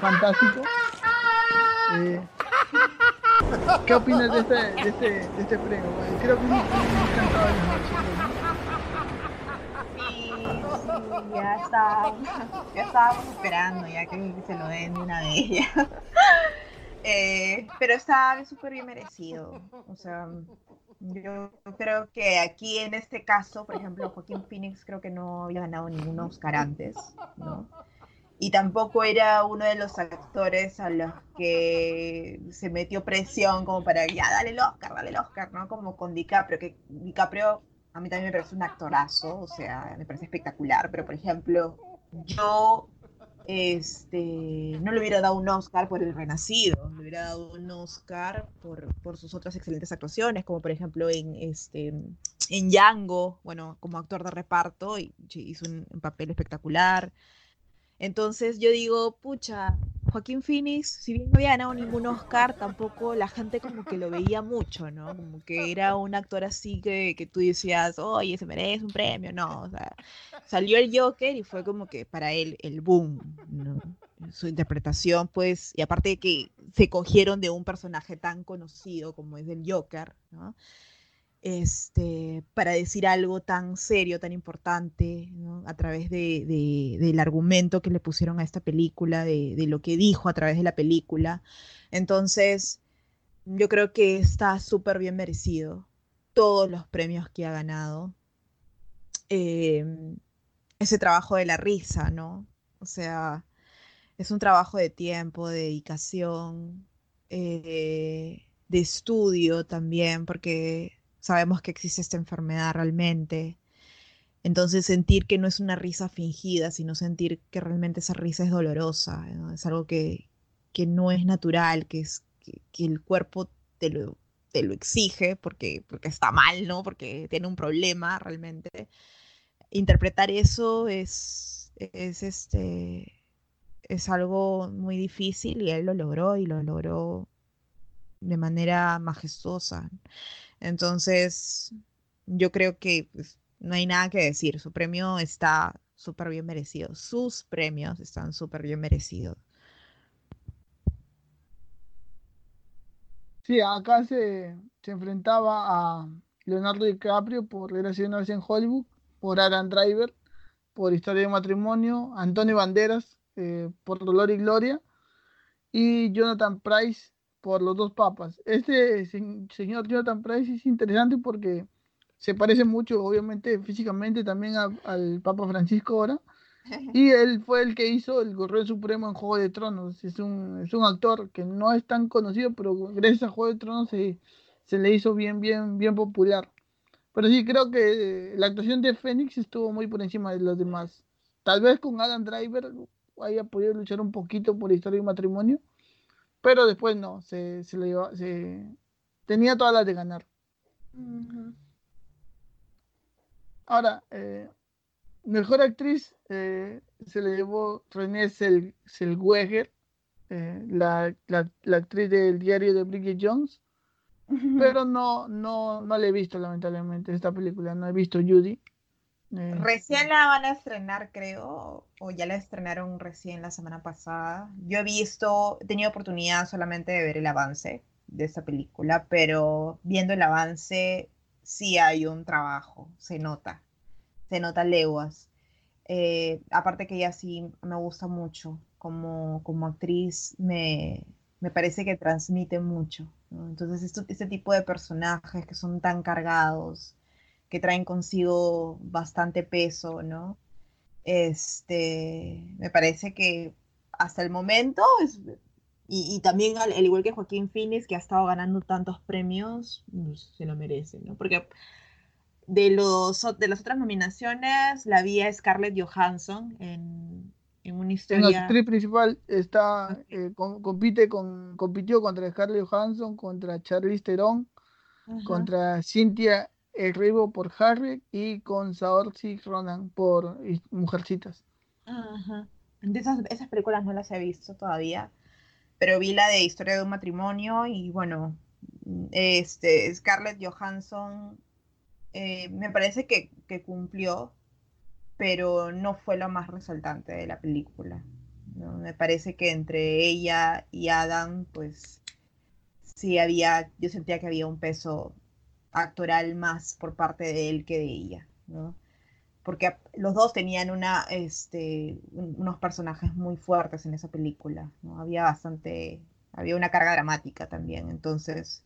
Fantástico. Eh, ¿Qué opinas de este, de este, de premio? Creo que de la noche. Sí, ya estábamos, ya estábamos esperando ya que se lo den de una vez ya. Eh, pero está súper bien merecido. O sea, yo creo que aquí en este caso, por ejemplo, Joaquín Phoenix creo que no había ganado ningún Oscar antes, ¿no? Y tampoco era uno de los actores a los que se metió presión como para, ya, dale el Oscar, dale el Oscar, ¿no? Como con DiCaprio, que DiCaprio a mí también me parece un actorazo, o sea, me parece espectacular, pero por ejemplo, yo este, no le hubiera dado un Oscar por El Renacido, le hubiera dado un Oscar por, por sus otras excelentes actuaciones, como por ejemplo en, este, en Django, bueno, como actor de reparto, y, hizo un, un papel espectacular. Entonces yo digo, pucha, Joaquín Phoenix, si bien no había ganado ningún Oscar, tampoco la gente como que lo veía mucho, ¿no? Como que era un actor así que, que tú decías, oye, se merece un premio, no, o sea, salió el Joker y fue como que para él el boom, ¿no? Su interpretación, pues, y aparte de que se cogieron de un personaje tan conocido como es el Joker, ¿no? Este, para decir algo tan serio, tan importante, a través de, de, del argumento que le pusieron a esta película, de, de, lo que dijo a través de la película. Entonces, yo creo que está súper bien merecido todos los premios que ha ganado. Eh, ese trabajo de la risa, ¿no? O sea, es un trabajo de tiempo, de dedicación, eh, de estudio también, porque sabemos que existe esta enfermedad realmente. Entonces sentir que no es una risa fingida, sino sentir que realmente esa risa es dolorosa, ¿no? es algo que, que, no es natural, que, es, que, el cuerpo te lo, te lo, exige porque, porque está mal, ¿no? porque tiene un problema realmente. Interpretar eso es, es, este, es algo muy difícil y él lo logró y lo logró de manera majestuosa. Entonces, yo creo que pues, no hay nada que decir. Su premio está súper bien merecido. Sus premios están súper bien merecidos. Sí, acá se, se, enfrentaba a Leonardo DiCaprio por Relación en Hollywood, por Adam Driver, por Historia de Matrimonio, Antonio Banderas eh, por Dolor y Gloria y Jonathan Price por los dos papas. Este señor Jonathan Price es interesante porque se parece mucho, obviamente, físicamente también a, al Papa Francisco ahora. Y él fue el que hizo el Correo Supremo en Juego de Tronos. Es un, es un actor que no es tan conocido, pero gracias a Juego de Tronos se, se le hizo bien, bien, bien popular. Pero sí, creo que la actuación de Fénix estuvo muy por encima de los demás. Tal vez con Adam Driver haya podido luchar un poquito por historia y matrimonio pero después no, se, se le iba, se tenía todas las de ganar. Uh -huh. Ahora, eh, mejor actriz eh, se le llevó René Zellweger, eh, la, la, la, actriz del diario de Bridget Jones, pero no, no, no la he visto lamentablemente esta película, no he visto Judy. Eh, recién la van a estrenar, creo, o ya la estrenaron recién la semana pasada. Yo he visto, he tenido oportunidad solamente de ver el avance de esta película, pero viendo el avance sí hay un trabajo, se nota, se nota leguas. Eh, aparte que ella sí me gusta mucho, como, como actriz me, me parece que transmite mucho. ¿no? Entonces, esto, este tipo de personajes que son tan cargados, que traen consigo bastante peso, ¿no? Este, me parece que hasta el momento, es, y, y, también al, al, igual que Joaquín Phoenix, que ha estado ganando tantos premios, pues, se lo merece, ¿no? Porque de, los, de las otras nominaciones, la vía Scarlett Johansson en, en una historia... La actriz principal está, eh, con, compite con, compitió contra Scarlett Johansson, contra Charlize Theron, Ajá. contra Cynthia Erivo por Harry y con Saoirse Ronan por Mujercitas. Ajá. De esas, esas películas no las he visto todavía, pero vi la de Historia de un matrimonio y bueno, este Scarlett Johansson eh, me parece que, que, cumplió, pero no fue lo más resaltante de la película. Me parece que entre ella y Adam, pues sí había, yo sentía que había un peso actoral más por parte de él que de ella, ¿no? Porque los dos tenían una, este, unos personajes muy fuertes en esa película, ¿no? Había bastante, había una carga dramática también, entonces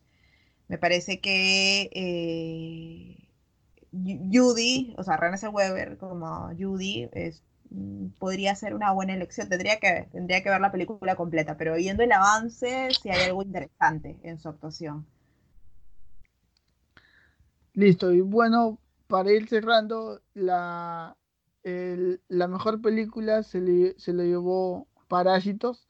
me parece que eh, Judy, o sea, Renée Weber como Judy es, mm, podría ser una buena elección. Tendría que, tendría que ver la película completa, pero viendo el avance, si hay algo interesante en su actuación. Listo, y bueno, para ir cerrando, la, la mejor película se le, se le llevó Parásitos.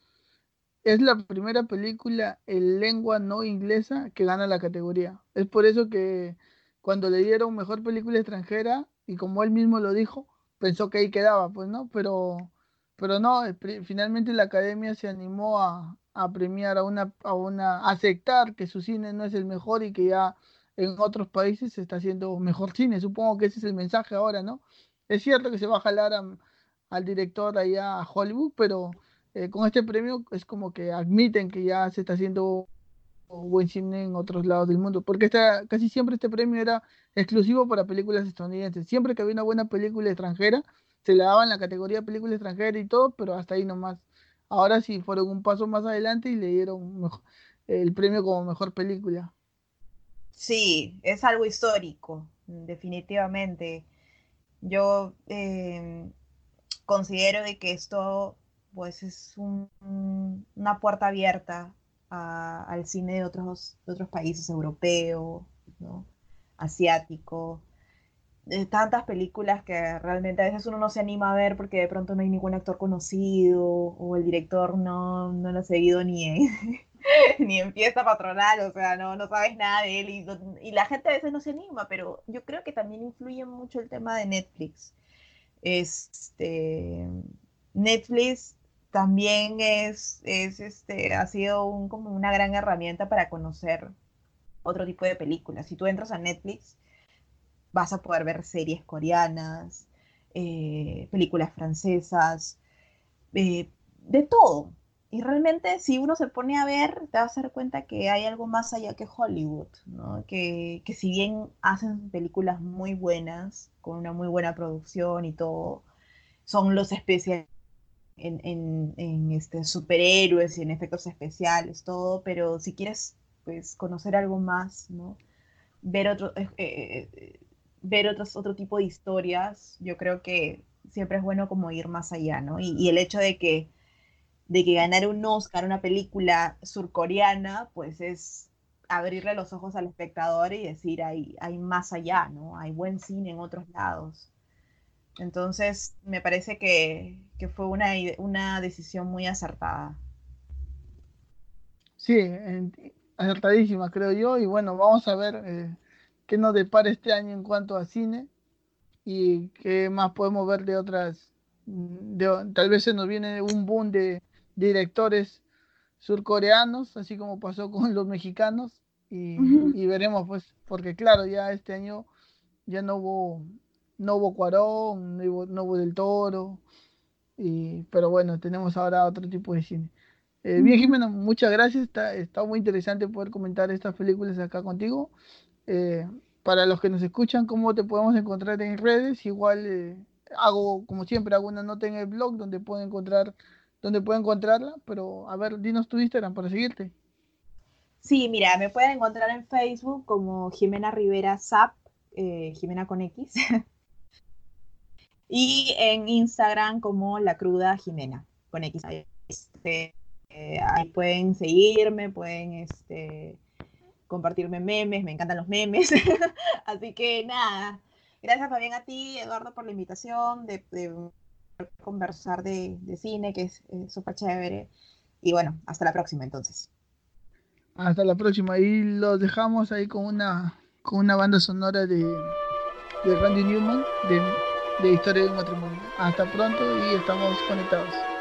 Es la primera película en lengua no inglesa que gana la categoría. Es por eso que cuando le dieron mejor película extranjera, y como él mismo lo dijo, pensó que ahí quedaba, pues no, pero, pero no, finalmente la academia se animó a, premiar a una, a una, aceptar que su cine no es el mejor y que ya en otros países se está haciendo mejor cine. Supongo que ese es el mensaje ahora, ¿no? Es cierto que se va a jalar al director allá a Hollywood, pero eh, con este premio es como que admiten que ya se está haciendo buen cine en otros lados del mundo, porque esta, casi siempre este premio era exclusivo para películas estadounidenses. Siempre que había una buena película extranjera, se le daba en la categoría película extranjera y todo, pero hasta ahí nomás. Ahora sí fueron un paso más adelante y le dieron el premio como mejor película. Sí, es algo histórico, definitivamente. Yo em, considero de que esto pues es una puerta abierta al cine de otros, otros países, europeo, ¿no? asiático. De tantas películas que realmente a veces uno no se anima a ver porque de pronto no hay ningún actor conocido o el director no, no lo ha seguido ni ni en fiesta patronal, o sea, no, no sabes nada de él y, la gente a veces no se anima, pero yo creo que también influye mucho el tema de Netflix. Este, Netflix también es, es este, ha sido como una gran herramienta para conocer otro tipo de películas. Si tú entras a Netflix, vas a poder ver series coreanas, eh, películas francesas, eh, de todo. Y realmente si uno se pone a ver, te vas a dar cuenta que hay algo más allá que Hollywood, ¿no? que, que si bien hacen películas muy buenas, con una muy buena producción y todo, son los especialistas en, este, superhéroes y en efectos especiales, todo, pero si quieres pues, conocer algo más, ¿no? ver, otro, eh, eh, eh, ver otros, otro tipo de historias, yo creo que siempre es bueno como ir más allá, ¿no? Y, el hecho de que, de que ganar un Oscar, una película surcoreana, pues es abrirle los ojos al espectador y decir, hay, hay más allá, ¿no? Hay buen cine en otros lados. Entonces, me parece que, fue una, una, decisión muy acertada. Sí, acertadísima, creo yo. Y bueno, vamos a ver eh, qué nos depara este año en cuanto a cine y qué más podemos ver de otras. tal vez se nos viene un boom de directores surcoreanos, así como pasó con los mexicanos. Y, y veremos, pues, porque claro, ya este año ya no hubo no hubo Cuarón, no hubo, Del Toro, y, pero bueno, tenemos ahora otro tipo de cine. Eh, bien, Jimena, muchas gracias. Está, está, muy interesante poder comentar estas películas acá contigo. Eh, para los que nos escuchan, ¿cómo te podemos encontrar en redes? Igual eh, hago, como siempre, hago una nota en el blog donde pueden encontrar, donde pueden encontrarla, pero a ver, dinos tu Instagram para seguirte. Sí, mira, me pueden encontrar en Facebook como Jimena Rivera Zap, Jimena con X. Y en Instagram como La Cruda Jimena, con X. Este, eh, ahí pueden seguirme, pueden este, compartirme memes, me encantan los memes. Así que nada, gracias también a ti, Eduardo, por la invitación de, conversar de, cine, que es súper chévere. Y bueno, hasta la próxima entonces. Hasta la próxima. Y los dejamos ahí con una, con una banda sonora de, de Randy Newman, de de Historia de un matrimonio. Hasta pronto y estamos conectados.